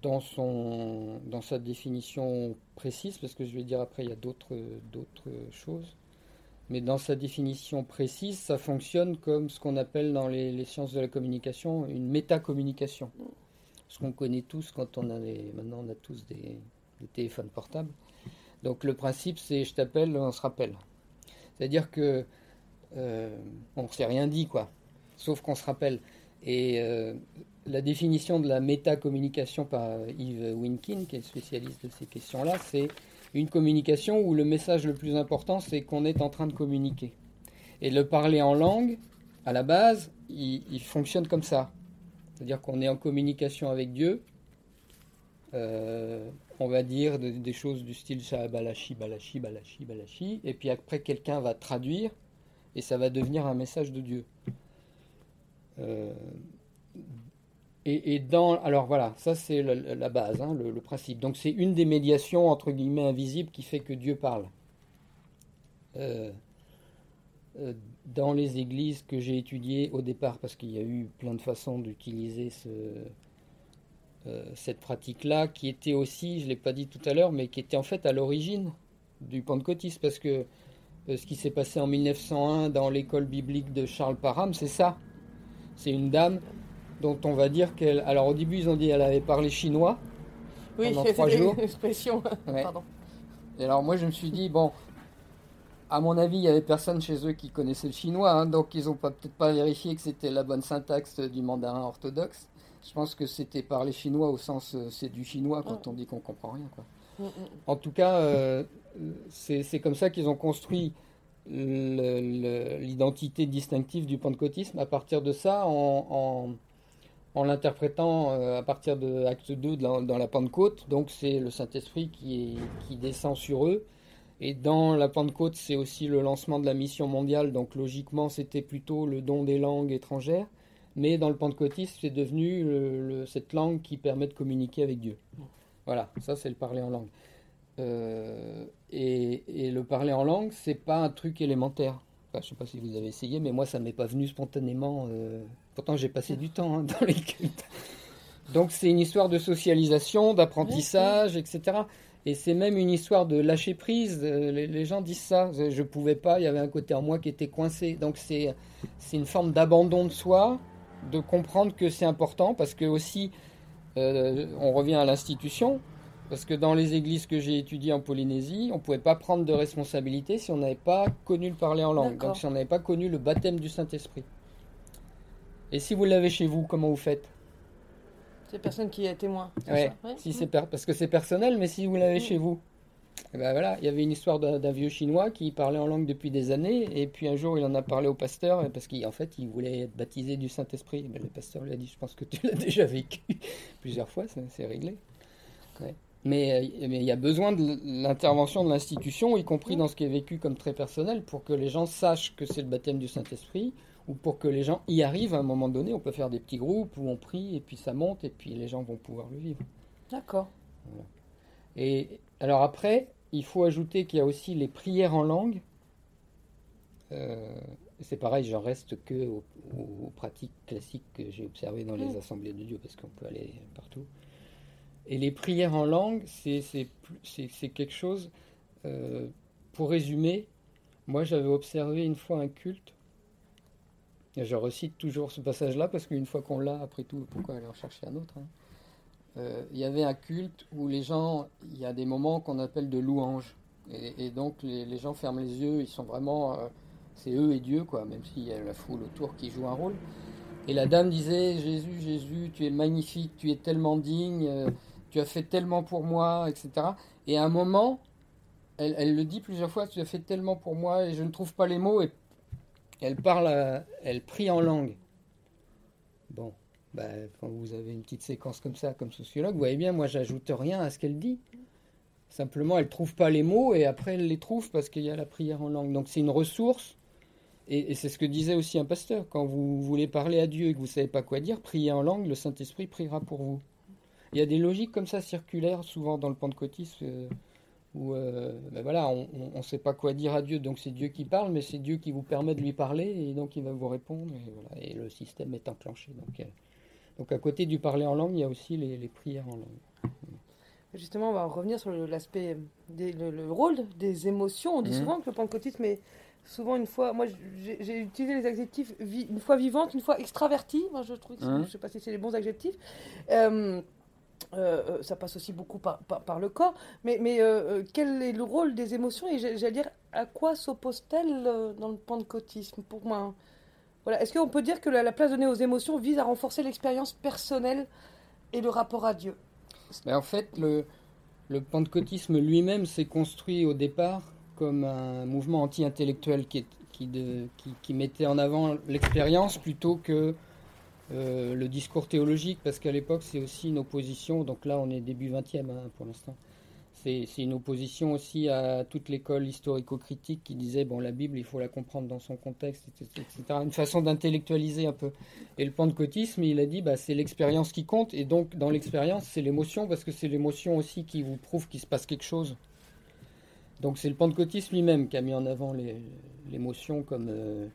Speaker 2: dans, sa définition précise, parce que je vais dire après, il y a d'autres choses, mais dans sa définition précise, ça fonctionne comme ce qu'on appelle dans les, sciences de la communication une métacommunication. Ce qu'on connaît tous quand on a les, maintenant on a tous des, téléphones portables. Donc le principe c'est je t'appelle, on se rappelle. C'est-à-dire que euh, on ne s'est rien dit quoi, sauf qu'on se rappelle. Et euh, la définition de la métacommunication par Yves Winkin, qui est spécialiste de ces questions-là, c'est une communication où le message le plus important, c'est qu'on est en train de communiquer. Et le parler en langue, à la base, il, fonctionne comme ça. C'est-à-dire qu'on est en communication avec Dieu. Euh, on va dire des choses du style balachi, balachi, balachi, balachi. Et puis après, quelqu'un va traduire et ça va devenir un message de Dieu. Euh, et, dans, alors voilà, ça c'est la, base, hein, le, principe. Donc c'est une des médiations entre guillemets invisibles qui fait que Dieu parle. Euh, dans les églises que j'ai étudiées au départ, parce qu'il y a eu plein de façons d'utiliser ce, cette pratique-là, qui était aussi, je ne l'ai pas dit tout à l'heure, mais qui était en fait à l'origine du pentecôtisme, parce que ce qui s'est passé en 1901 dans l'école biblique de Charles Parham, c'est ça. C'est une dame dont on va dire qu'elle. Alors au début, ils ont dit qu'elle avait parlé chinois oui, pendant trois jours.
Speaker 1: expression.
Speaker 2: Pardon. Et alors moi, je me suis dit bon, à mon avis, il y avait personne chez eux qui connaissait le chinois, hein, donc ils n'ont peut-être pas vérifié que c'était la bonne syntaxe du mandarin orthodoxe. Je pense que c'était parler chinois au sens euh, c'est du chinois quand mm. on dit qu'on comprend rien. Quoi. Mm, mm. En tout cas, euh, c'est comme ça qu'ils ont construit l'identité distinctive du pentecôtisme. À partir de ça, en en l'interprétant euh, à partir de Acte 2 dans la Pentecôte. Donc c'est le Saint-Esprit qui, qui descend sur eux. Et dans la Pentecôte, c'est aussi le lancement de la mission mondiale. Donc logiquement, c'était plutôt le don des langues étrangères. Mais dans le pentecôtisme, c'est devenu cette langue qui permet de communiquer avec Dieu. Voilà, ça c'est le parler en langue. Euh, et, le parler en langue, c'est pas un truc élémentaire. je ne sais pas si vous avez essayé, mais moi ça m'est pas venu spontanément. Euh, Pourtant, j'ai passé du temps hein, dans les cultes. Donc, c'est une histoire de socialisation, d'apprentissage, etc. Et c'est même une histoire de lâcher prise. Euh, les, gens disent ça. Je ne pouvais pas, il y avait un côté en moi qui était coincé. Donc c'est une forme d'abandon de soi, de comprendre que c'est important, parce que aussi, euh, on revient à l'institution, parce que dans les églises que j'ai étudiées en Polynésie, on ne pouvait pas prendre de responsabilité si on n'avait pas connu le parler en langue, donc si on n'avait pas connu le baptême du Saint-Esprit. Et si vous l'avez chez vous, comment vous faites?
Speaker 1: C'est personne qui est témoin.
Speaker 2: Ouais, si c'est parce que c'est personnel, mais si vous l'avez mm. chez vous. Et eh ben voilà, il y avait une histoire d'un vieux chinois qui parlait en langue depuis des années, et puis un jour il en a parlé au pasteur parce qu'en fait il voulait être baptisé du Saint-Esprit. Ben, le pasteur lui a dit Je pense que tu l'as déjà vécu plusieurs fois, c'est réglé. Mais euh, mais il y a besoin de l'intervention de l'institution, y compris dans ce qui est vécu comme très personnel, pour que les gens sachent que c'est le baptême du Saint-Esprit, ou pour que les gens y arrivent à un moment donné, on peut faire des petits groupes où on prie et puis ça monte et puis les gens vont pouvoir le vivre.
Speaker 1: D'accord.
Speaker 2: Et alors après, il faut ajouter qu'il y a aussi les prières en langue. Euh, c'est pareil, j'en reste que aux, pratiques classiques que j'ai observées dans les mm. assemblées de Dieu parce qu'on peut aller partout. Et les prières en langue, c'est quelque chose, euh, pour résumer, moi j'avais observé une fois un culte je recite toujours ce passage-là parce qu'une fois qu'on l'a, après tout, pourquoi aller en chercher un autre hein? Euh, Il y avait un culte où les gens, il y a des moments qu'on appelle de louange. Et, donc les, gens ferment les yeux, ils sont vraiment. Euh, c'est eux et Dieu, quoi, même s'il y a la foule autour qui joue un rôle. Et la dame disait Jésus, Jésus, tu es magnifique, tu es tellement digne, euh, tu as fait tellement pour moi, etc. Et à un moment, elle, elle, le dit plusieurs fois Tu as fait tellement pour moi et je ne trouve pas les mots. Et elle parle, elle prie en langue. Bon, bah, quand vous avez une petite séquence comme ça, comme sociologue, vous voyez bien, moi, j'ajoute rien à ce qu'elle dit. Simplement, elle trouve pas les mots et après, elle les trouve parce qu'il y a la prière en langue. Donc, c'est une ressource. Et, c'est ce que disait aussi un pasteur. Quand vous voulez parler à Dieu et que vous savez pas quoi dire, priez en langue, le Saint-Esprit priera pour vous. Il y a des logiques comme ça circulaires, souvent dans le pentecôtisme. Euh, où euh, ben voilà, on ne sait pas quoi dire à Dieu, donc c'est Dieu qui parle, mais c'est Dieu qui vous permet de lui parler, et donc il va vous répondre, et, le système est enclenché. Euh, donc à côté du parler en langue, il y a aussi les, prières en langue.
Speaker 1: Justement, on va revenir sur l'aspect, le, le, rôle des émotions. On dit mhm. souvent que le pentecôtisme est souvent une fois, moi j'ai utilisé les adjectifs une fois vivante, une fois extravertie. Moi je trouve, mhm. je sais pas si c'est les bons adjectifs. Euh, euh, euh, ça passe aussi beaucoup par, par, le corps, mais, mais euh, quel est le rôle des émotions? Et j'allais dire à quoi s'oppose-t-elle dans le pentecôtisme pour moi? Voilà. Est-ce qu'on peut dire que la, place donnée aux émotions vise à renforcer l'expérience personnelle et le rapport à Dieu?
Speaker 2: En fait, le, le pentecôtisme lui-même s'est construit au départ comme un mouvement anti-intellectuel qui mettait en avant l'expérience plutôt que euh, le discours théologique, parce qu'à l'époque, c'est aussi une opposition, donc là, on est début 20e hein, pour l'instant. C'est une opposition aussi à toute l'école historico-critique qui disait, bon, la Bible, il faut la comprendre dans son contexte, etc. Une façon d'intellectualiser un peu. Et le pentecôtisme, il a dit, bah, c'est l'expérience qui compte, et donc, dans l'expérience, c'est l'émotion, parce que c'est l'émotion aussi qui vous prouve qu'il se passe quelque chose. Donc, c'est le pentecôtisme lui-même qui a mis en avant l'émotion comme... Euh,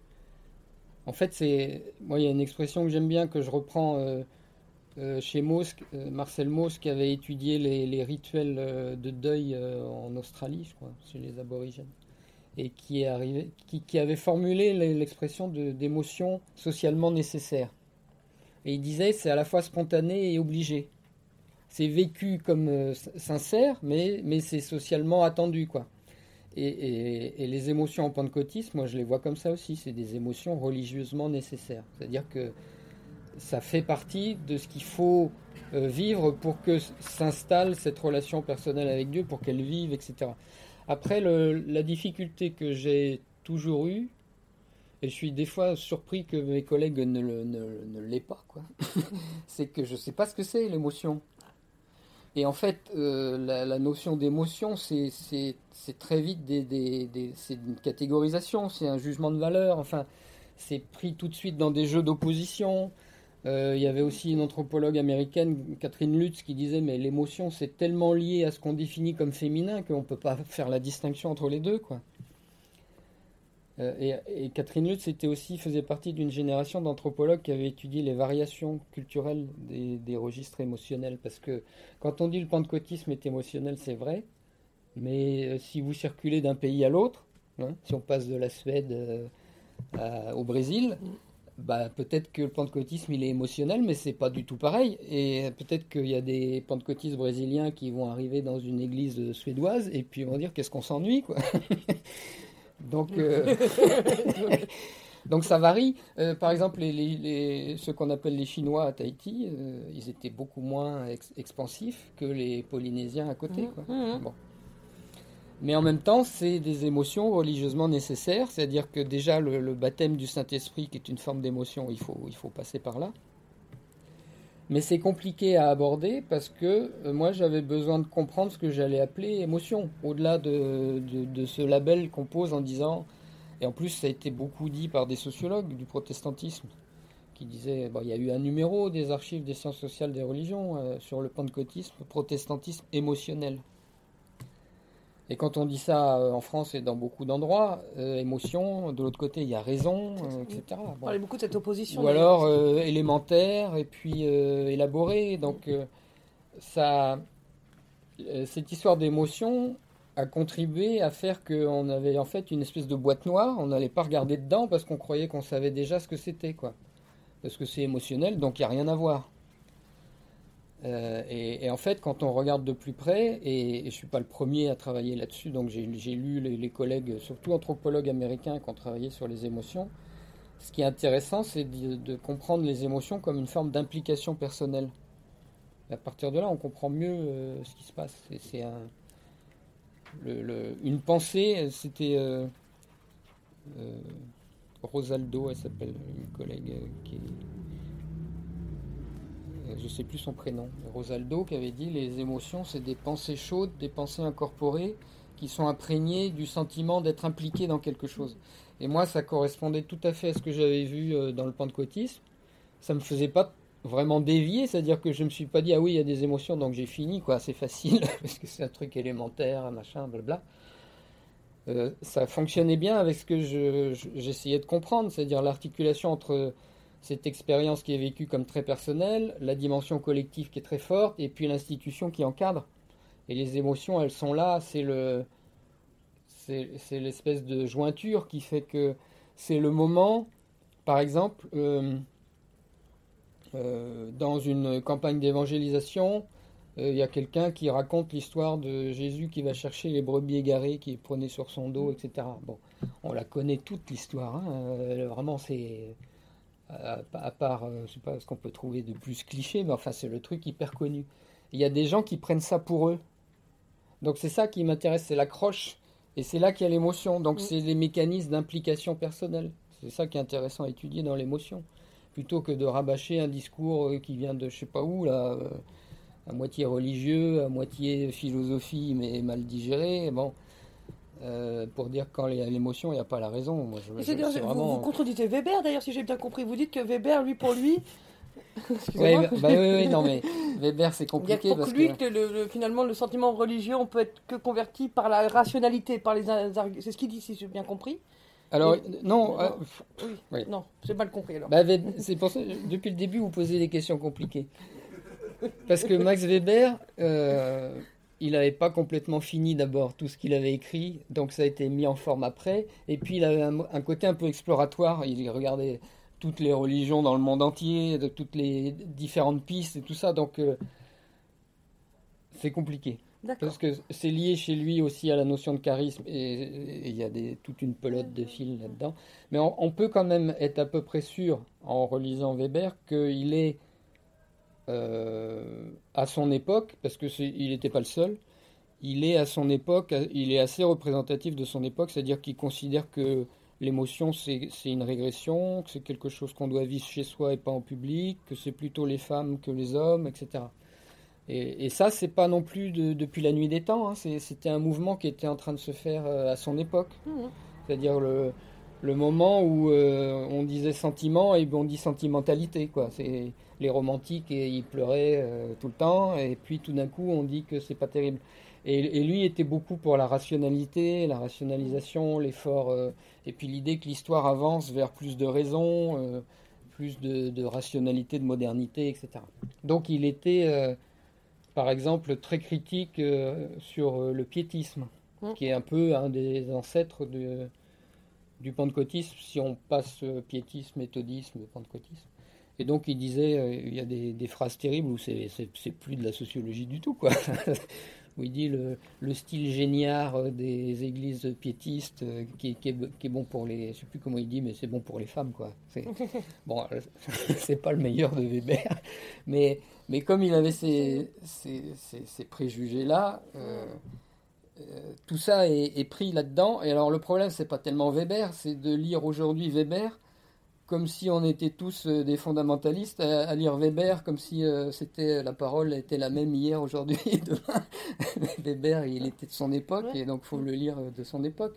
Speaker 2: en fait, c'est moi, il y a une expression que j'aime bien que je reprends euh, euh, chez Mauss, euh, Marcel Mauss, qui avait étudié les, rituels de deuil en Australie, je crois, chez les aborigènes, et qui avait formulé l'expression d'émotion socialement nécessaire. Et il disait, c'est à la fois spontané et obligé. C'est vécu comme sincère, mais, mais c'est socialement attendu, quoi. Et, les émotions en pentecôtisme, moi je les vois comme ça aussi, c'est des émotions religieusement nécessaires. C'est-à-dire que ça fait partie de ce qu'il faut euh, vivre pour que s'installe cette relation personnelle avec Dieu, pour qu'elle vive, etc. Après, la difficulté que j'ai toujours eue, et je suis des fois surpris que mes collègues ne, l'aient pas, c'est que je ne sais pas ce que c'est l'émotion. Et en fait, euh, la, notion d'émotion, c'est très vite des, une catégorisation, c'est un jugement de valeur. Enfin, c'est pris tout de suite dans des jeux d'opposition. Euh, il y avait aussi une anthropologue américaine, Catherine Lutz, qui disait mais l'émotion c'est tellement lié à ce qu'on définit comme féminin qu'on ne peut pas faire la distinction entre les deux, quoi. Euh, et, Catherine Lutz était aussi, faisait partie d'une génération d'anthropologues qui avaient étudié les variations culturelles des, registres émotionnels. Parce que quand on dit le pentecôtisme est émotionnel, c'est vrai. Mais si vous circulez d'un pays à l'autre, hein, si on passe de la Suède au Brésil, mm bah, peut-être que le pentecôtisme il est émotionnel, mais c'est pas du tout pareil. Et peut-être qu'il y a des pentecôtistes brésiliens qui vont arriver dans une église suédoise et puis vont dire qu'est-ce qu'on s'ennuie quoi. donc, euh, donc ça varie. Euh, par exemple, les, les, ceux qu'on appelle les Chinois à Tahiti, euh, ils étaient beaucoup moins expansifs que les Polynésiens à côté. Quoi. Mmh, mmh. Bon. Mais en même temps, c'est des émotions religieusement nécessaires, c'est-à-dire que déjà le, baptême du Saint-Esprit, qui est une forme d'émotion, il faut, il faut passer par là. Mais c'est compliqué à aborder parce que euh, moi j'avais besoin de comprendre ce que j'allais appeler émotion, au-delà de, de, ce label qu'on pose en disant, et en plus ça a été beaucoup dit par des sociologues du protestantisme, qui disaient, bon, il y a eu un numéro des archives des sciences sociales des religions euh, sur le pentecôtisme, protestantisme émotionnel. Et quand on dit ça euh, en France et dans beaucoup d'endroits, euh, émotion, de l'autre côté il y a raison, euh, etc.
Speaker 1: On parlait beaucoup de cette opposition.
Speaker 2: Ou alors élémentaire et puis élaboré. Donc ça, cette histoire d'émotion a contribué à faire qu'on avait en fait une espèce de boîte noire. On n'allait pas regarder dedans parce qu'on croyait qu'on savait déjà ce que c'était, quoi. Parce que c'est émotionnel, donc il n'y a rien à voir. Euh, et, en fait, quand on regarde de plus près, et, je ne suis pas le premier à travailler là-dessus, donc j'ai lu les, collègues, surtout anthropologues américains, qui ont travaillé sur les émotions. Ce qui est intéressant, c'est de, comprendre les émotions comme une forme d'implication personnelle. à partir de là, on comprend mieux euh, ce qui se passe. C'est un, une pensée, c'était euh, Rosaldo, elle s'appelle, une collègue qui est je ne sais plus son prénom, Rosaldo, qui avait dit les émotions, c'est des pensées chaudes, des pensées incorporées qui sont imprégnées du sentiment d'être impliqué dans quelque chose. Et moi, ça correspondait tout à fait à ce que j'avais vu euh, dans le pentecôtisme. Ça me faisait pas vraiment dévier, c'est-à-dire que je me suis pas dit ah oui il y a des émotions donc j'ai fini quoi, c'est facile parce que c'est un truc élémentaire, machin, blabla. Euh, ça fonctionnait bien avec ce que j'essayais de comprendre, c'est-à-dire l'articulation entre cette expérience qui est vécue comme très personnelle, la dimension collective qui est très forte, et puis l'institution qui encadre. Et les émotions, elles sont là, c'est le, c'est l'espèce de jointure qui fait que c'est le moment, par exemple, euh, euh, dans une campagne d'évangélisation, euh, il y a quelqu'un qui raconte l'histoire de Jésus qui va chercher les brebis égarées qui prenait sur son dos, etc. Bon, on la connaît toute l'histoire. Hein, vraiment, c'est à part, euh, je sais pas ce qu'on peut trouver de plus cliché, mais enfin c'est le truc hyper connu. Il y a des gens qui prennent ça pour eux. Donc c'est ça qui m'intéresse, c'est l'accroche. Et c'est là qu'il y a l'émotion. Donc c'est les mécanismes d'implication personnelle. C'est ça qui est intéressant à étudier dans l'émotion. Plutôt que de rabâcher un discours euh, qui vient de je sais pas où, là, euh, à moitié religieux, à moitié philosophie, mais mal digéré. Bon, euh, pour dire quand il y a l'émotion, il n'y a pas la raison. Moi,
Speaker 1: je, vous, vous, contredisez Weber, d'ailleurs, si j'ai bien compris. Vous dites que Weber, lui, pour lui.
Speaker 2: oui, bah, oui, oui, non, mais Weber, c'est compliqué. Il
Speaker 1: y a pour lui que, le, finalement, le sentiment religieux, on peut être que converti par la rationalité, par les C'est ce qu'il dit, si j'ai bien compris.
Speaker 2: Alors, non, euh,
Speaker 1: oui, non, j'ai mal compris alors.
Speaker 2: Bah, c'est pour ça, depuis le début, vous posez des questions compliquées. Parce que Max Weber, euh, il n'avait pas complètement fini d'abord tout ce qu'il avait écrit, donc ça a été mis en forme après. Et puis il avait un, côté un peu exploratoire, il regardait toutes les religions dans le monde entier, de toutes les différentes pistes et tout ça, donc euh, c'est compliqué. Parce que c'est lié chez lui aussi à la notion de charisme et il y a des, toute une pelote de fils là-dedans. Mais on, peut quand même être à peu près sûr, en relisant Weber, qu'il est à son époque, parce que il n'était pas le seul, il est à son époque, il est assez représentatif de son époque, c'est-à-dire qu'il considère que l'émotion c'est une régression, que c'est quelque chose qu'on doit vivre chez soi et pas en public, que c'est plutôt les femmes que les hommes, etc. Et, et ça, c'est pas non plus depuis la nuit des temps, hein. c'était un mouvement qui était en train de se faire euh, à son époque. Mmh. C'est-à-dire le, le moment où euh, on disait sentiment et on dit sentimentalité quoi c'est les romantiques et ils pleuraient euh, tout le temps et puis tout d'un coup on dit que c'est pas terrible et, lui était beaucoup pour la rationalité la rationalisation l'effort euh, et puis l'idée que l'histoire avance vers plus de raison plus de, de, rationalité de modernité etc donc il était par exemple, très critique euh, sur euh, le piétisme,
Speaker 1: Mm.
Speaker 2: qui est un peu un des ancêtres de- du pentecôtisme, si on passe euh, piétisme, méthodisme, pentecôtisme. Et donc il disait, euh, il y a des, des phrases terribles où c'est plus de la sociologie du tout, quoi. où il dit le, le style géniard euh, des églises piétistes euh, qui, qui est, qui est bon pour les, je sais plus comment il dit, mais c'est bon pour les femmes, quoi. Bon, c'est pas le meilleur de Weber, mais, mais comme il avait ces, ces, ces- ces préjugés-là, euh, euh, tout ça est, est pris là-dedans. Et alors le problème, c'est pas tellement Weber, c'est de lire aujourd'hui Weber comme si on était tous euh, des fondamentalistes à, à lire Weber comme si euh, c'était la parole était la même hier, aujourd'hui et demain. Weber, il était de son époque et donc faut le lire de son époque.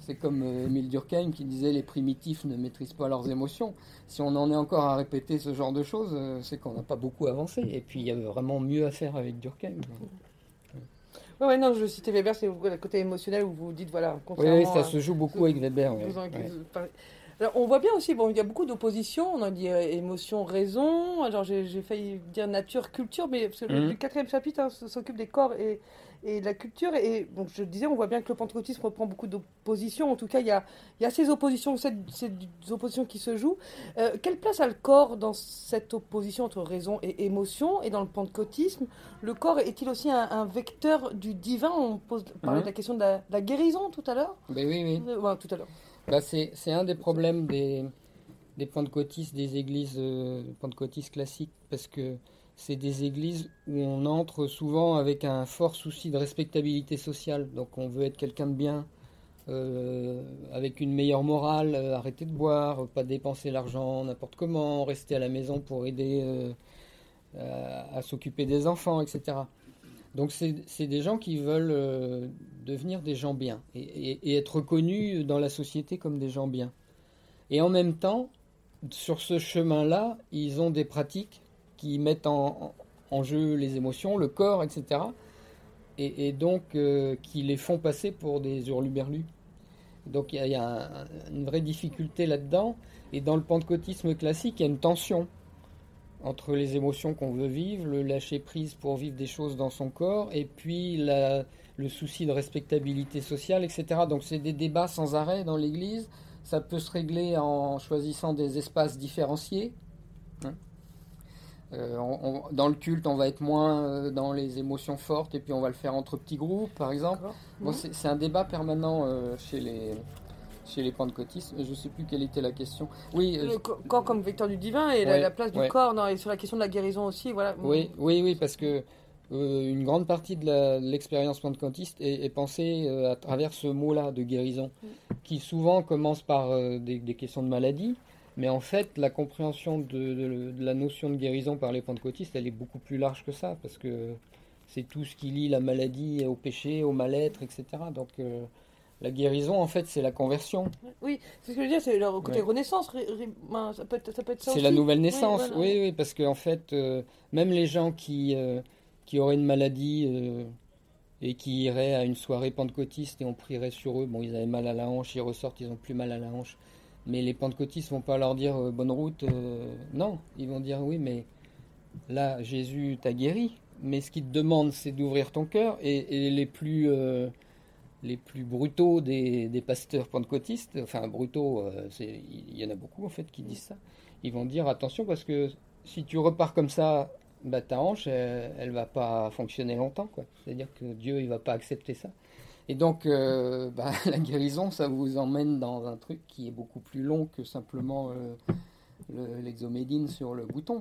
Speaker 2: C'est comme euh, Émile Durkheim qui disait les primitifs ne maîtrisent pas leurs émotions. Si on en est encore à répéter ce genre de choses, euh, c'est qu'on n'a pas beaucoup avancé. Et puis il y avait vraiment mieux à faire avec Durkheim.
Speaker 1: Ouais, ouais, non, je citais Weber, c'est le côté émotionnel où vous dites, voilà,
Speaker 2: Oui,
Speaker 1: contrairement
Speaker 2: oui, ça
Speaker 1: à-
Speaker 2: se joue beaucoup avec Weber. ouais. Ouais.
Speaker 1: Alors, on voit bien aussi, bon, il y a beaucoup d'opposition, on a dit euh, émotion, raison, alors j'ai failli dire nature, culture, mais parce que le,
Speaker 2: Mhm.
Speaker 1: le quatrième chapitre hein, s'occupe des corps et, et de la culture, et donc je disais, on voit bien que le pentecôtisme reprend beaucoup d'oppositions, en tout cas, il y a, il y a ces oppositions, cette- ces oppositions qui se jouent. Euh, quelle place a le corps dans cette opposition entre raison et émotion, et dans le pentecôtisme? Le corps est-il aussi un, un vecteur du divin? On pose, parlait
Speaker 2: Mhm.
Speaker 1: de la question de la, de la guérison tout à l'heure
Speaker 2: Ben oui, oui.
Speaker 1: Euh, ouais, tout à l'heure.
Speaker 2: Bah, c'est, un des problèmes des, des pentecôtistes, des églises euh, pentecôtistes classiques, parce que c'est des églises où on entre souvent avec un fort souci de respectabilité sociale. Donc on veut être quelqu'un de bien, euh, avec une meilleure morale, euh, arrêter de boire, pas dépenser l'argent n'importe comment, rester à la maison pour aider à s'occuper des enfants, etc. Donc c'est des gens qui veulent euh, devenir des gens bien et, être reconnus dans la société comme des gens bien. Et en même temps, sur ce chemin-là, ils ont des pratiques qui mettent en, jeu les émotions, le corps, etc. Et, donc euh, qui les font passer pour des hurluberlus. Donc il y a, une vraie difficulté là-dedans. Et dans le pentecôtisme classique, il y a une tension entre les émotions qu'on veut vivre, le lâcher prise pour vivre des choses dans son corps, et puis la- le souci de respectabilité sociale, etc. Donc c'est des débats sans arrêt dans l'Église. Ça peut se régler en choisissant des espaces différenciés. Hein. Euh, on- on- dans le culte, on va être moins euh, dans les émotions fortes, et puis on va le faire entre petits groupes, par exemple. Bon, c'est un débat permanent euh, chez les chez les pentecôtistes. Je ne sais plus quelle était la question. Oui, euh,
Speaker 1: Le co- corps comme vecteur du divin et la,
Speaker 2: Ouais,
Speaker 1: la place du
Speaker 2: ouais.
Speaker 1: corps non, et sur la question de la guérison aussi. Voilà.
Speaker 2: Oui, oui, oui, parce que euh, une grande partie de l'expérience pentecôtiste est, est pensée euh, à travers ce mot-là de guérison, qui souvent commence par euh, des, des questions de maladie, mais en fait, la compréhension de, de- de la notion de guérison par les pentecôtistes, elle est beaucoup plus large que ça, parce que c'est tout ce qui lie la maladie au péché, au mal-être, etc. Donc, euh, la guérison, en fait, c'est la conversion.
Speaker 1: Oui, c'est ce que je veux dire, c'est le côté
Speaker 2: Ouais.
Speaker 1: renaissance. ben, ça, peut être, ça peut être ça
Speaker 2: C'est la nouvelle naissance,
Speaker 1: voilà.
Speaker 2: oui, oui, parce qu'en fait, euh, même les gens qui, euh, qui auraient une maladie euh, et qui iraient à une soirée pentecôtiste et on prierait sur eux, bon, ils avaient mal à la hanche, ils ressortent, ils ont plus mal à la hanche. Mais les pentecôtistes vont pas leur dire bonne route, non, ils vont dire oui, mais là, Jésus t'a guéri, mais ce qu'il te demande, c'est d'ouvrir ton cœur et, et les plus. Les plus brutaux des, pasteurs pentecôtistes, enfin brutaux, euh, il y en a beaucoup en fait qui disent ça, ils vont dire attention parce que si tu repars comme ça, bah, ta hanche, elle, elle va pas fonctionner longtemps. C'est-à-dire que Dieu, il va pas accepter ça. Et donc, euh, bah, la guérison, ça vous emmène dans un truc qui est beaucoup plus long que simplement euh, le- l'exomédine sur le bouton.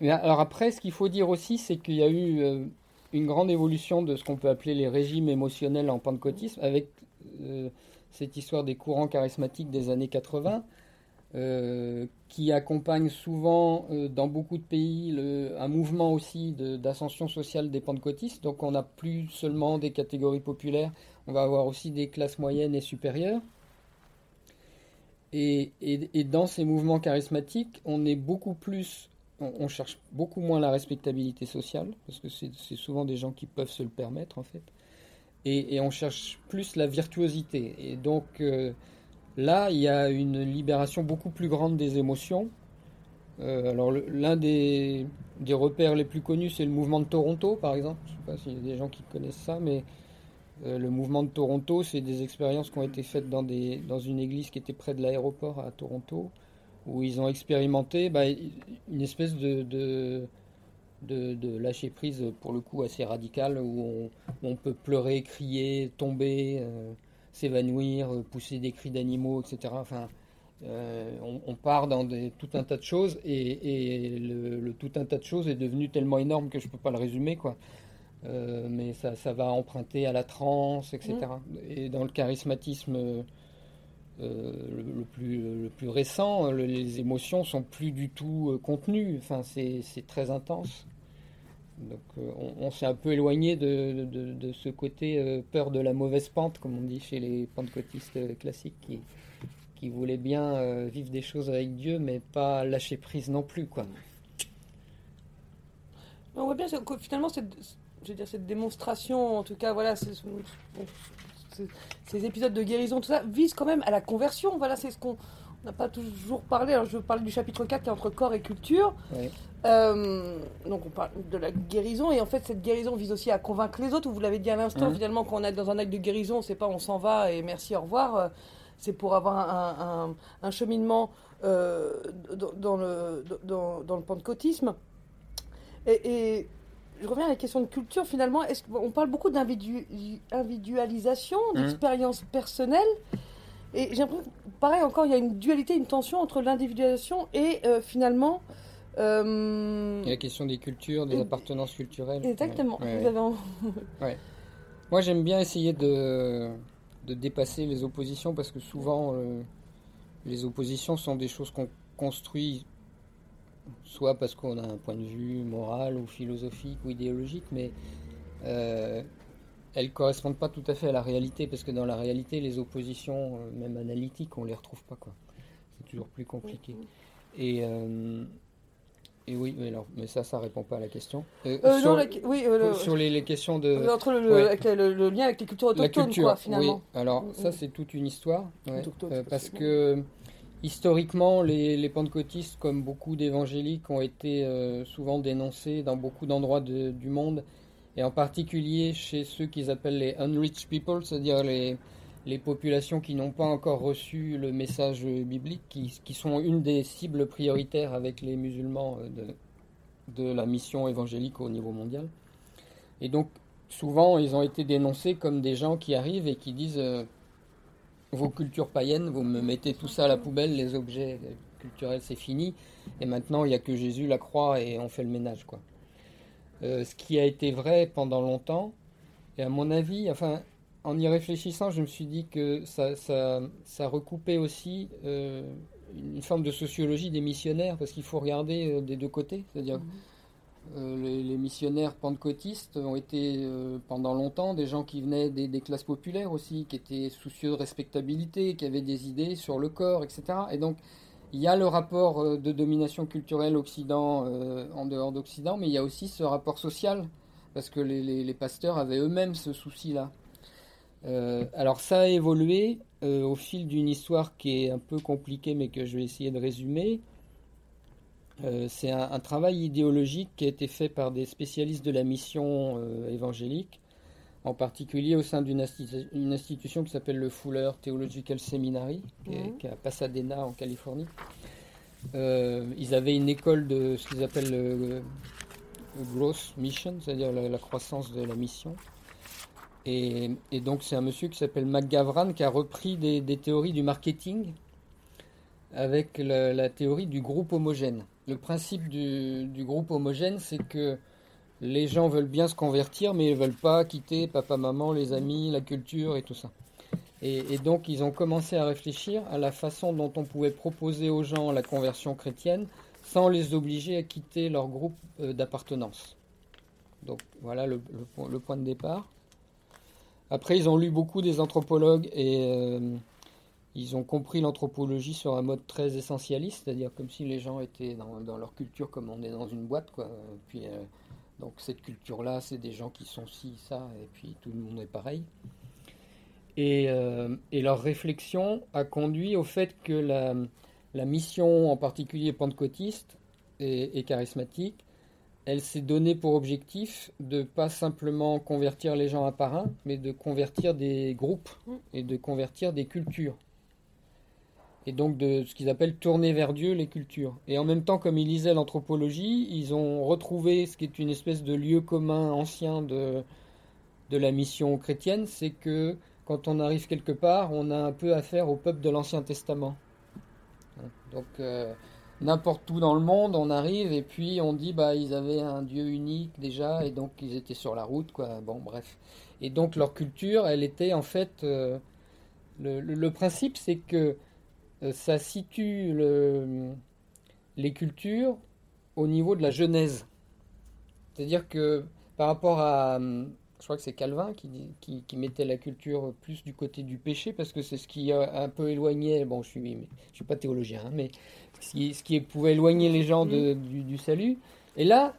Speaker 2: Alors après, ce qu'il faut dire aussi, c'est qu'il y a eu une grande évolution de ce qu'on peut appeler les régimes émotionnels en pentecôtisme, avec euh, cette histoire des courants charismatiques des années 80, euh, qui accompagne souvent euh, dans beaucoup de pays un mouvement aussi d'ascension sociale des pentecôtistes. Donc on n'a plus seulement des catégories populaires, on va avoir aussi des classes moyennes et supérieures. Et dans ces mouvements charismatiques, on est beaucoup plus, on, cherche beaucoup moins la respectabilité sociale, parce que c'est souvent des gens qui peuvent se le permettre en fait. Et, on cherche plus la virtuosité. Et donc euh, là, il y a une libération beaucoup plus grande des émotions. alors l'un des, repères les plus connus, c'est le mouvement de Toronto, par exemple. Je ne sais pas s'il y a des gens qui connaissent ça, mais le mouvement de Toronto, c'est des expériences qui ont été faites dans une église qui était près de l'aéroport à Toronto, où ils ont expérimenté bah, une espèce de, de, de, lâcher prise, pour le coup, assez radical, où on, peut pleurer, crier, tomber s'évanouir, euh, pousser des cris d'animaux, etc. Enfin, euh, on, part dans des, tout un tas de choses et, le, tout un tas de choses est devenu tellement énorme que je ne peux pas le résumer. quoi. Euh, mais ça, ça, va emprunter à la transe, etc. Mmh. Et dans le charismatisme le, plus, le plus récent, les émotions sont plus du tout contenues. Enfin, c'est très intense. Donc euh, on, s'est un peu éloigné de, ce côté euh, peur de la mauvaise pente, comme on dit chez les pentecôtistes euh, classiques, qui, qui voulaient bien vivre des choses avec Dieu, mais pas lâcher prise non plus. Quoi.
Speaker 1: On voit bien que finalement, cette, je veux dire, cette démonstration, en tout cas, voilà, ces épisodes de guérison, tout ça, visent quand même à la conversion. Voilà, c'est ce qu'on n'a pas toujours parlé. Alors, je parle du chapitre 4 qui est entre corps et culture. Euh, donc on parle de la guérison et en fait cette guérison vise aussi à convaincre les autres. Vous l'avez dit à l'instant, mmh. finalement quand on est dans un acte de guérison, c'est pas on s'en va et merci au revoir. Euh, c'est pour avoir un, cheminement euh, dans, le, dans, le pentecôtisme. Et, je reviens à la question de culture finalement. Est-ce on parle beaucoup d'individualisation, mmh. d'expérience personnelle. Et j'ai l'impression, pareil encore, il y a une dualité, une tension entre l'individualisation et finalement
Speaker 2: euh, la question des cultures, des appartenances culturelles.
Speaker 1: Exactement.
Speaker 2: Moi, j'aime bien essayer de, de, dépasser les oppositions parce que souvent, euh, les oppositions sont des choses qu'on construit soit parce qu'on a un point de vue moral ou philosophique ou idéologique, mais euh, elles ne correspondent pas tout à fait à la réalité parce que dans la réalité, les oppositions, euh, même analytiques, on ne les retrouve pas. C'est toujours plus compliqué. Et et oui, mais, alors, mais ça, ça répond pas à la question.
Speaker 1: Euh, euh, sur,
Speaker 2: oui, euh, sur les, questions de.
Speaker 1: Entre le, lien avec les cultures autochtones, quoi, finalement.
Speaker 2: Oui, alors ça, c'est toute une histoire. parce que historiquement, les, pentecôtistes, comme beaucoup d'évangéliques, ont été souvent dénoncés dans beaucoup d'endroits du monde, et en particulier chez ceux qu'ils appellent les unreached people, c'est-à-dire les, populations qui n'ont pas encore reçu le message biblique, qui, sont une des cibles prioritaires avec les musulmans euh, de, de, la mission évangélique au niveau mondial. Et donc, souvent, ils ont été dénoncés comme des gens qui arrivent et qui disent euh, Vos cultures païennes, vous me mettez tout ça à la poubelle, les objets culturels, c'est fini, et maintenant, il n'y a que Jésus, la croix, et on fait le ménage. quoi. Euh, ce qui a été vrai pendant longtemps, et à mon avis, en y réfléchissant, je me suis dit que ça, ça, recoupait aussi euh, une forme de sociologie des missionnaires, parce qu'il faut regarder euh, des deux côtés. C'est-à-dire mhm. Euh, les, missionnaires pentecôtistes ont été pendant longtemps des gens qui venaient des, classes populaires aussi, qui étaient soucieux de respectabilité, qui avaient des idées sur le corps, etc. Et donc, il y a le rapport de domination culturelle Occident en dehors d'Occident, mais il y a aussi ce rapport social, parce que les pasteurs avaient eux-mêmes ce souci-là. Euh, alors ça a évolué euh, au fil d'une histoire qui est un peu compliquée mais que je vais essayer de résumer. Euh, c'est un, travail idéologique qui a été fait par des spécialistes de la mission évangélique, en particulier au sein d'une institution qui s'appelle le Fuller Theological Seminary, qui, est, à Pasadena en Californie. ils avaient une école de ce qu'ils appellent le, Growth Mission, c'est-à-dire la, croissance de la mission. Et, donc c'est un monsieur qui s'appelle McGavran qui a repris des, théories du marketing avec la, théorie du groupe homogène. Le principe du, groupe homogène, c'est que les gens veulent bien se convertir, mais ils ne veulent pas quitter papa, maman, les amis, la culture et tout ça. Et, donc ils ont commencé à réfléchir à la façon dont on pouvait proposer aux gens la conversion chrétienne sans les obliger à quitter leur groupe euh, d'appartenance. Donc voilà le point de départ. Après, ils ont lu beaucoup des anthropologues et euh, ils ont compris l'anthropologie sur un mode très essentialiste, c'est-à-dire comme si les gens étaient dans, leur culture comme on est dans une boîte. Quoi. Puis, euh, donc cette culture-là, c'est des gens qui sont ci, ça, et puis tout le monde est pareil. Et, euh, leur réflexion a conduit au fait que la, mission, en particulier pentecôtiste, et, charismatique, elle s'est donnée pour objectif de pas simplement convertir les gens un par un, mais de convertir des groupes et de convertir des cultures. Et donc de ce qu'ils appellent tourner vers Dieu les cultures. Et en même temps, comme ils lisaient l'anthropologie, ils ont retrouvé ce qui est une espèce de lieu commun ancien de, de la mission chrétienne, c'est que quand on arrive quelque part, on a un peu affaire au peuple de l'Ancien Testament. Donc euh, n'importe où dans le monde, on arrive et puis on dit bah ils avaient un Dieu unique déjà et donc ils étaient sur la route quoi. Bon bref. Et donc leur culture, elle était en fait euh, le, principe, c'est que ça situe les cultures au niveau de la genèse. C'est-à-dire que par rapport à je crois que c'est Calvin qui, qui, mettait la culture plus du côté du péché, parce que c'est ce qui a un peu éloigné, bon je suis, mais, je suis pas théologien, hein, mais ce qui, ce qui, pouvait éloigner les gens de, du, salut. Et là,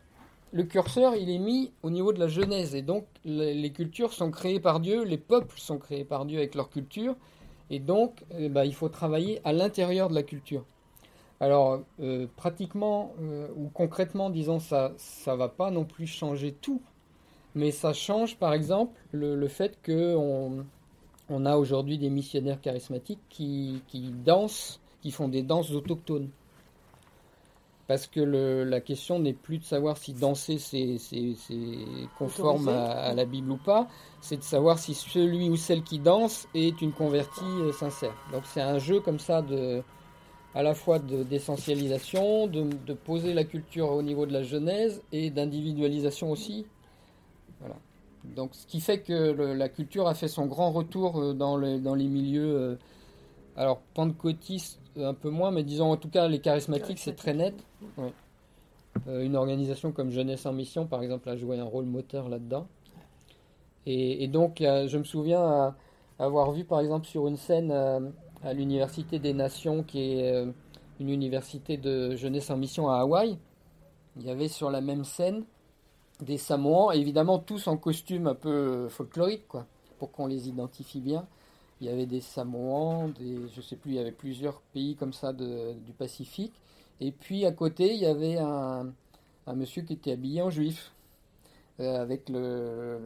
Speaker 2: le curseur, il est mis au niveau de la Genèse, et donc les, cultures sont créées par Dieu, les peuples sont créés par Dieu avec leur culture, et donc eh ben, il faut travailler à l'intérieur de la culture. Alors, euh, pratiquement euh, ou concrètement, disons, ça ne va pas non plus changer tout mais ça change, par exemple, le, fait qu'on on a aujourd'hui des missionnaires charismatiques qui, dansent, qui font des danses autochtones. Parce que la question n'est plus de savoir si danser c'est conforme à, la Bible ou pas, c'est de savoir si celui ou celle qui danse est une convertie euh, sincère. Donc c'est un jeu comme ça de, à la fois d'essentialisation, de, de, poser la culture au niveau de la genèse et d'individualisation aussi, donc, ce qui fait que la culture a fait son grand retour euh, dans, les milieux, euh, alors pentecôtistes un peu moins, mais disons en tout cas les charismatiques, c'est très net. Euh, une organisation comme Jeunesse en Mission, par exemple, a joué un rôle moteur là-dedans. Et, donc, je me souviens avoir vu, par exemple, sur une scène à l'Université des Nations, qui est une université de Jeunesse en Mission à Hawaï, il y avait sur la même scène des Samoans, évidemment tous en costume un peu folklorique, quoi, pour qu'on les identifie bien. Il y avait des Samoans, des, je sais plus, il y avait plusieurs pays comme ça du Pacifique. Et puis à côté, il y avait un, monsieur qui était habillé en juif, euh, avec le,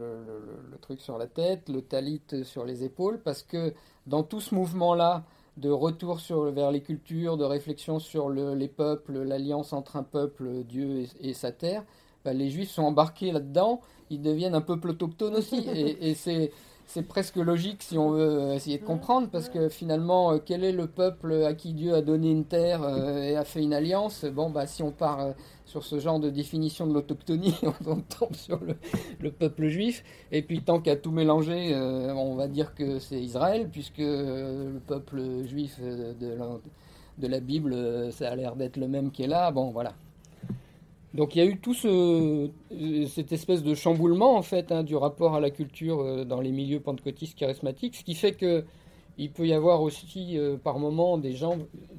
Speaker 2: le, truc sur la tête, le talit sur les épaules, parce que dans tout ce mouvement-là, de retour sur, vers les cultures, de réflexion sur les peuples, l'alliance entre un peuple, Dieu et sa terre, bah, les juifs sont embarqués là-dedans, ils deviennent un peuple autochtone aussi. et, c'est, c'est presque logique si on veut essayer de comprendre, parce que finalement, euh, quel est le peuple à qui Dieu a donné une terre euh, et a fait une alliance? Bon, bah, si on part euh, sur ce genre de définition de l'autochtonie, on, tombe sur le, peuple juif. Et puis, tant qu'à tout mélanger, on va dire que c'est Israël, puisque le peuple juif de la, de la Bible, ça a l'air d'être le même qui est là. Bon, voilà. Donc il y a eu tout ce, cette espèce de chamboulement en fait hein, du rapport à la culture euh, dans les milieux pentecôtistes charismatiques, ce qui fait que il peut y avoir aussi euh, par moment des gens,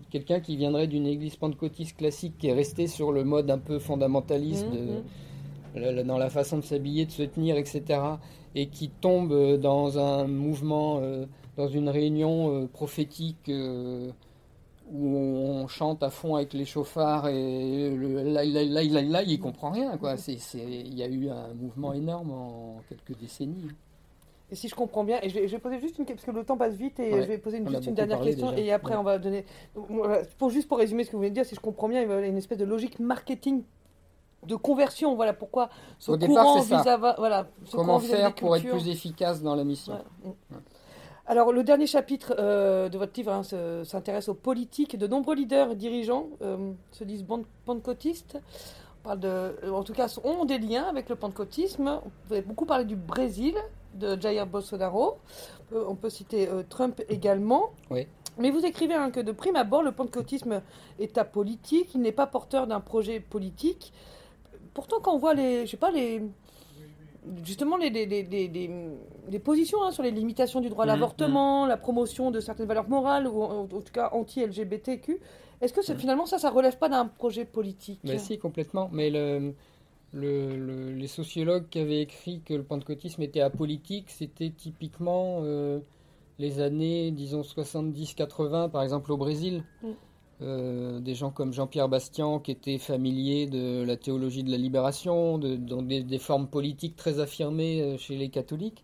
Speaker 2: quelqu'un qui viendrait d'une église pentecôtiste classique qui est resté sur le mode un peu fondamentaliste mmh, mmh. dans la façon de s'habiller, de se tenir, etc. et qui tombe dans un mouvement, euh, dans une réunion prophétique où on chante à fond avec les chauffards et le, là, là, là, là, là, il comprend rien. Quoi. C'est, il y a eu un mouvement énorme en quelques décennies.
Speaker 1: Et si je comprends bien, et je vais, poser juste une question, parce que le temps passe vite, et je vais poser une, juste une dernière question, et après on va donner. Pour, juste pour résumer ce que vous venez de dire, si je comprends bien, il y a une espèce de logique marketing de conversion. Voilà pourquoi
Speaker 2: ce Au départ, ça. voilà, Comment faire pour être plus efficace dans la mission
Speaker 1: alors, le dernier chapitre euh, de votre livre hein, s'intéresse aux politiques. De nombreux leaders et dirigeants euh, se disent pentecôtistes. On parle de, euh, en tout cas, ont des liens avec le pentecôtisme. Vous avez beaucoup parlé du Brésil, de Jair Bolsonaro. On peut, citer Trump également.
Speaker 2: Oui.
Speaker 1: Mais vous écrivez hein, que de prime abord, le pentecôtisme est apolitique. Il n'est pas porteur d'un projet politique. Pourtant, quand on voit les, je sais pas, les, justement les, les, positions hein, sur les limitations du droit à mmh, l'avortement, mmh. la promotion de certaines valeurs morales, ou en, tout cas anti-LGBTQ. Est-ce que mmh. finalement ça, ça relève pas d'un projet politique
Speaker 2: Mais Si, complètement. Mais le, le, les sociologues qui avaient écrit que le pentecôtisme était apolitique, c'était typiquement euh, les années, disons, 70-80, par exemple au Brésil. Des gens comme Jean-Pierre Bastian qui étaient familiers de la théologie de la libération, de, des, formes politiques très affirmées chez les catholiques,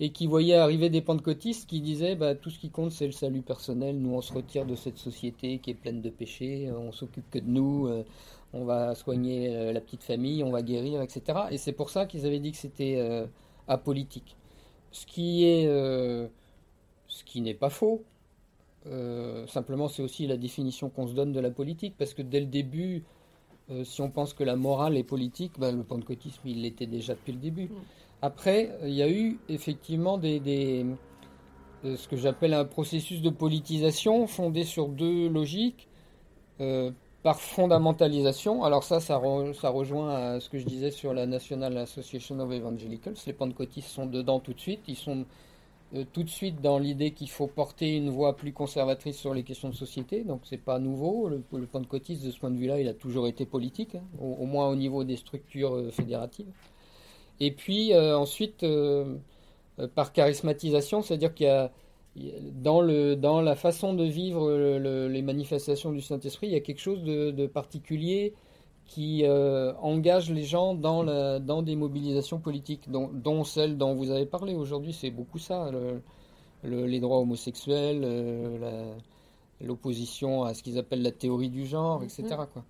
Speaker 2: et qui voyaient arriver des pentecôtistes qui disaient bah, tout ce qui compte c'est le salut personnel, nous on se retire de cette société qui est pleine de péchés, on s'occupe que de nous, on va soigner la petite famille, on va guérir, etc. Et c'est pour ça qu'ils avaient dit que c'était apolitique. Ce qui est, euh, ce qui n'est pas faux. Euh, simplement, c'est aussi la définition qu'on se donne de la politique, parce que dès le début, euh, si on pense que la morale est politique, ben, le pentecôtisme, il l'était déjà depuis le début. Mm. Après, il y a eu effectivement des, des ce que j'appelle un processus de politisation fondé sur deux logiques par fondamentalisation. Alors ça, ça, rejoint à ce que je disais sur la National Association of Evangelicals. Les pentecôtistes sont dedans tout de suite. Ils sont euh, tout de suite dans l'idée qu'il faut porter une voix plus conservatrice sur les questions de société. Donc c'est pas nouveau. Le, le, pentecôtiste, de ce point de vue-là, il a toujours été politique, hein, au, moins au niveau des structures euh, fédératives. Et puis euh, ensuite, par charismatisation, c'est-à-dire qu'il y a dans, le, dans la façon de vivre les manifestations du Saint-Esprit, il y a quelque chose de, particulier qui euh, engage les gens dans, la, dans des mobilisations politiques, dont, dont, celle dont vous avez parlé aujourd'hui. C'est beaucoup ça, les droits homosexuels, euh, l'opposition à ce qu'ils appellent la théorie du genre, etc. Quoi.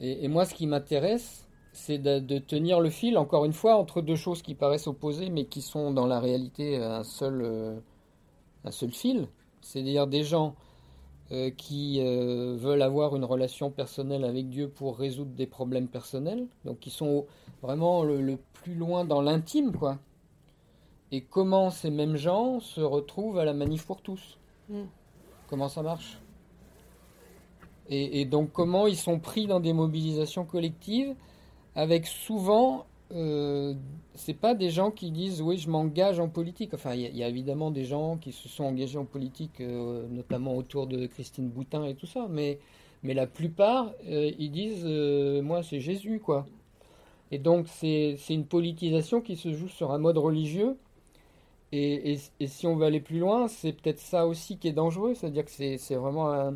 Speaker 2: Et, moi, ce qui m'intéresse, c'est de, de, tenir le fil, encore une fois, entre deux choses qui paraissent opposées, mais qui sont dans la réalité un seul euh, un seul fil, c'est-à-dire des gens euh, qui euh, veulent avoir une relation personnelle avec Dieu pour résoudre des problèmes personnels, donc qui sont vraiment le, plus loin dans l'intime, quoi. Et comment ces mêmes gens se retrouvent à la manif pour tous? Hmm. Comment ça marche? Et, et, donc comment ils sont pris dans des mobilisations collectives avec souvent euh, c'est pas des gens qui disent oui je m'engage en politique. Enfin il y, a évidemment des gens qui se sont engagés en politique, euh, notamment autour de Christine Boutin et tout ça, mais mais la plupart euh, ils disent moi c'est Jésus quoi. Et donc c'est une politisation qui se joue sur un mode religieux. Et, et, si on veut aller plus loin, c'est peut-être ça aussi qui est dangereux, c'est-à-dire que c'est vraiment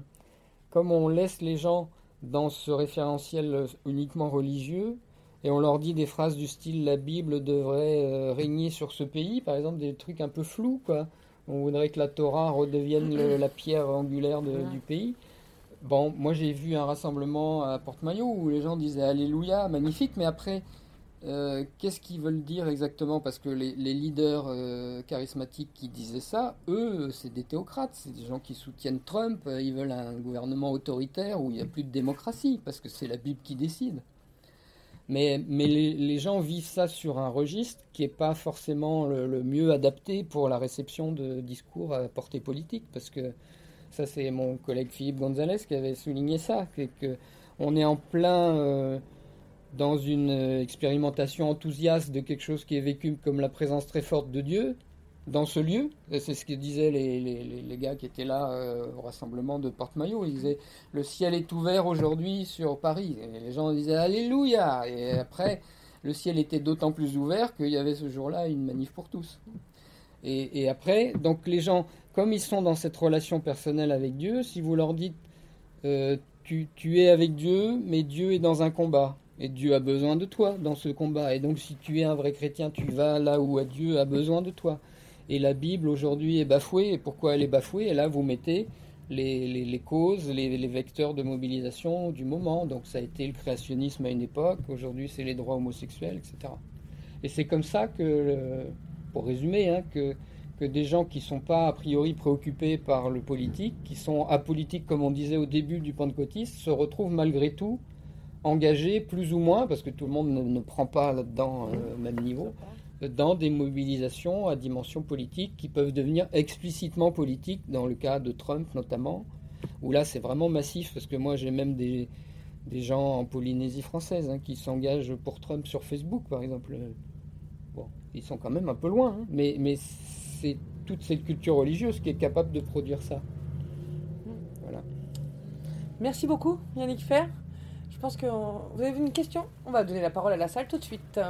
Speaker 2: comme on laisse les gens dans ce référentiel uniquement religieux, et on leur dit des phrases du style la Bible devrait euh, régner sur ce pays, par exemple des trucs un peu flous. On voudrait que la Torah redevienne la pierre angulaire du pays. Bon, moi j'ai vu un rassemblement à Porte-Maillot où les gens disaient Alléluia, magnifique, mais après, euh, qu'est-ce qu'ils veulent dire exactement? Parce que les, leaders euh, charismatiques qui disaient ça, eux, c'est des théocrates, c'est des gens qui soutiennent Trump, ils veulent un gouvernement autoritaire où il n'y a plus de démocratie, parce que c'est la Bible qui décide. Mais, les, gens vivent ça sur un registre qui n'est pas forcément le, mieux adapté pour la réception de discours à portée politique. Parce que ça, c'est mon collègue Philippe Gonzalez qui avait souligné ça, que, on est en plein euh, dans une expérimentation enthousiaste de quelque chose qui est vécu comme la présence très forte de Dieu, dans ce lieu. C'est ce que disaient les, les, les, gars qui étaient là euh, au rassemblement de Porte-Maillot. Ils disaient Le ciel est ouvert aujourd'hui sur Paris. Et les gens disaient Alléluia Et après, le ciel était d'autant plus ouvert qu'il y avait ce jour-là une manif pour tous. Et, après, donc les gens, comme ils sont dans cette relation personnelle avec Dieu, si vous leur dites euh, tu, tu es avec Dieu, mais Dieu est dans un combat. Et Dieu a besoin de toi dans ce combat. Et donc, si tu es un vrai chrétien, tu vas là où Dieu a besoin de toi et la Bible aujourd'hui est bafouée. Et pourquoi elle est bafouée? Et là, vous mettez les, causes, les, vecteurs de mobilisation du moment. Donc ça a été le créationnisme à une époque, aujourd'hui c'est les droits homosexuels, etc. Et c'est comme ça que, pour résumer, hein, que, que des gens qui ne sont pas a priori préoccupés par le politique, qui sont apolitiques comme on disait au début du pentecôtisme, se retrouvent malgré tout engagés plus ou moins, parce que tout le monde ne, prend pas là-dedans euh, au même niveau, dans des mobilisations à dimension politique qui peuvent devenir explicitement politiques, dans le cas de Trump notamment, où là c'est vraiment massif, parce que moi j'ai même des, des gens en Polynésie française hein, qui s'engagent pour Trump sur Facebook par exemple. Bon, ils sont quand même un peu loin, hein, mais, mais c'est toute cette culture religieuse qui est capable de produire ça.
Speaker 1: Voilà. Merci beaucoup Yannick Fer. Je pense que vous avez une question? On va donner la parole à la salle tout de suite.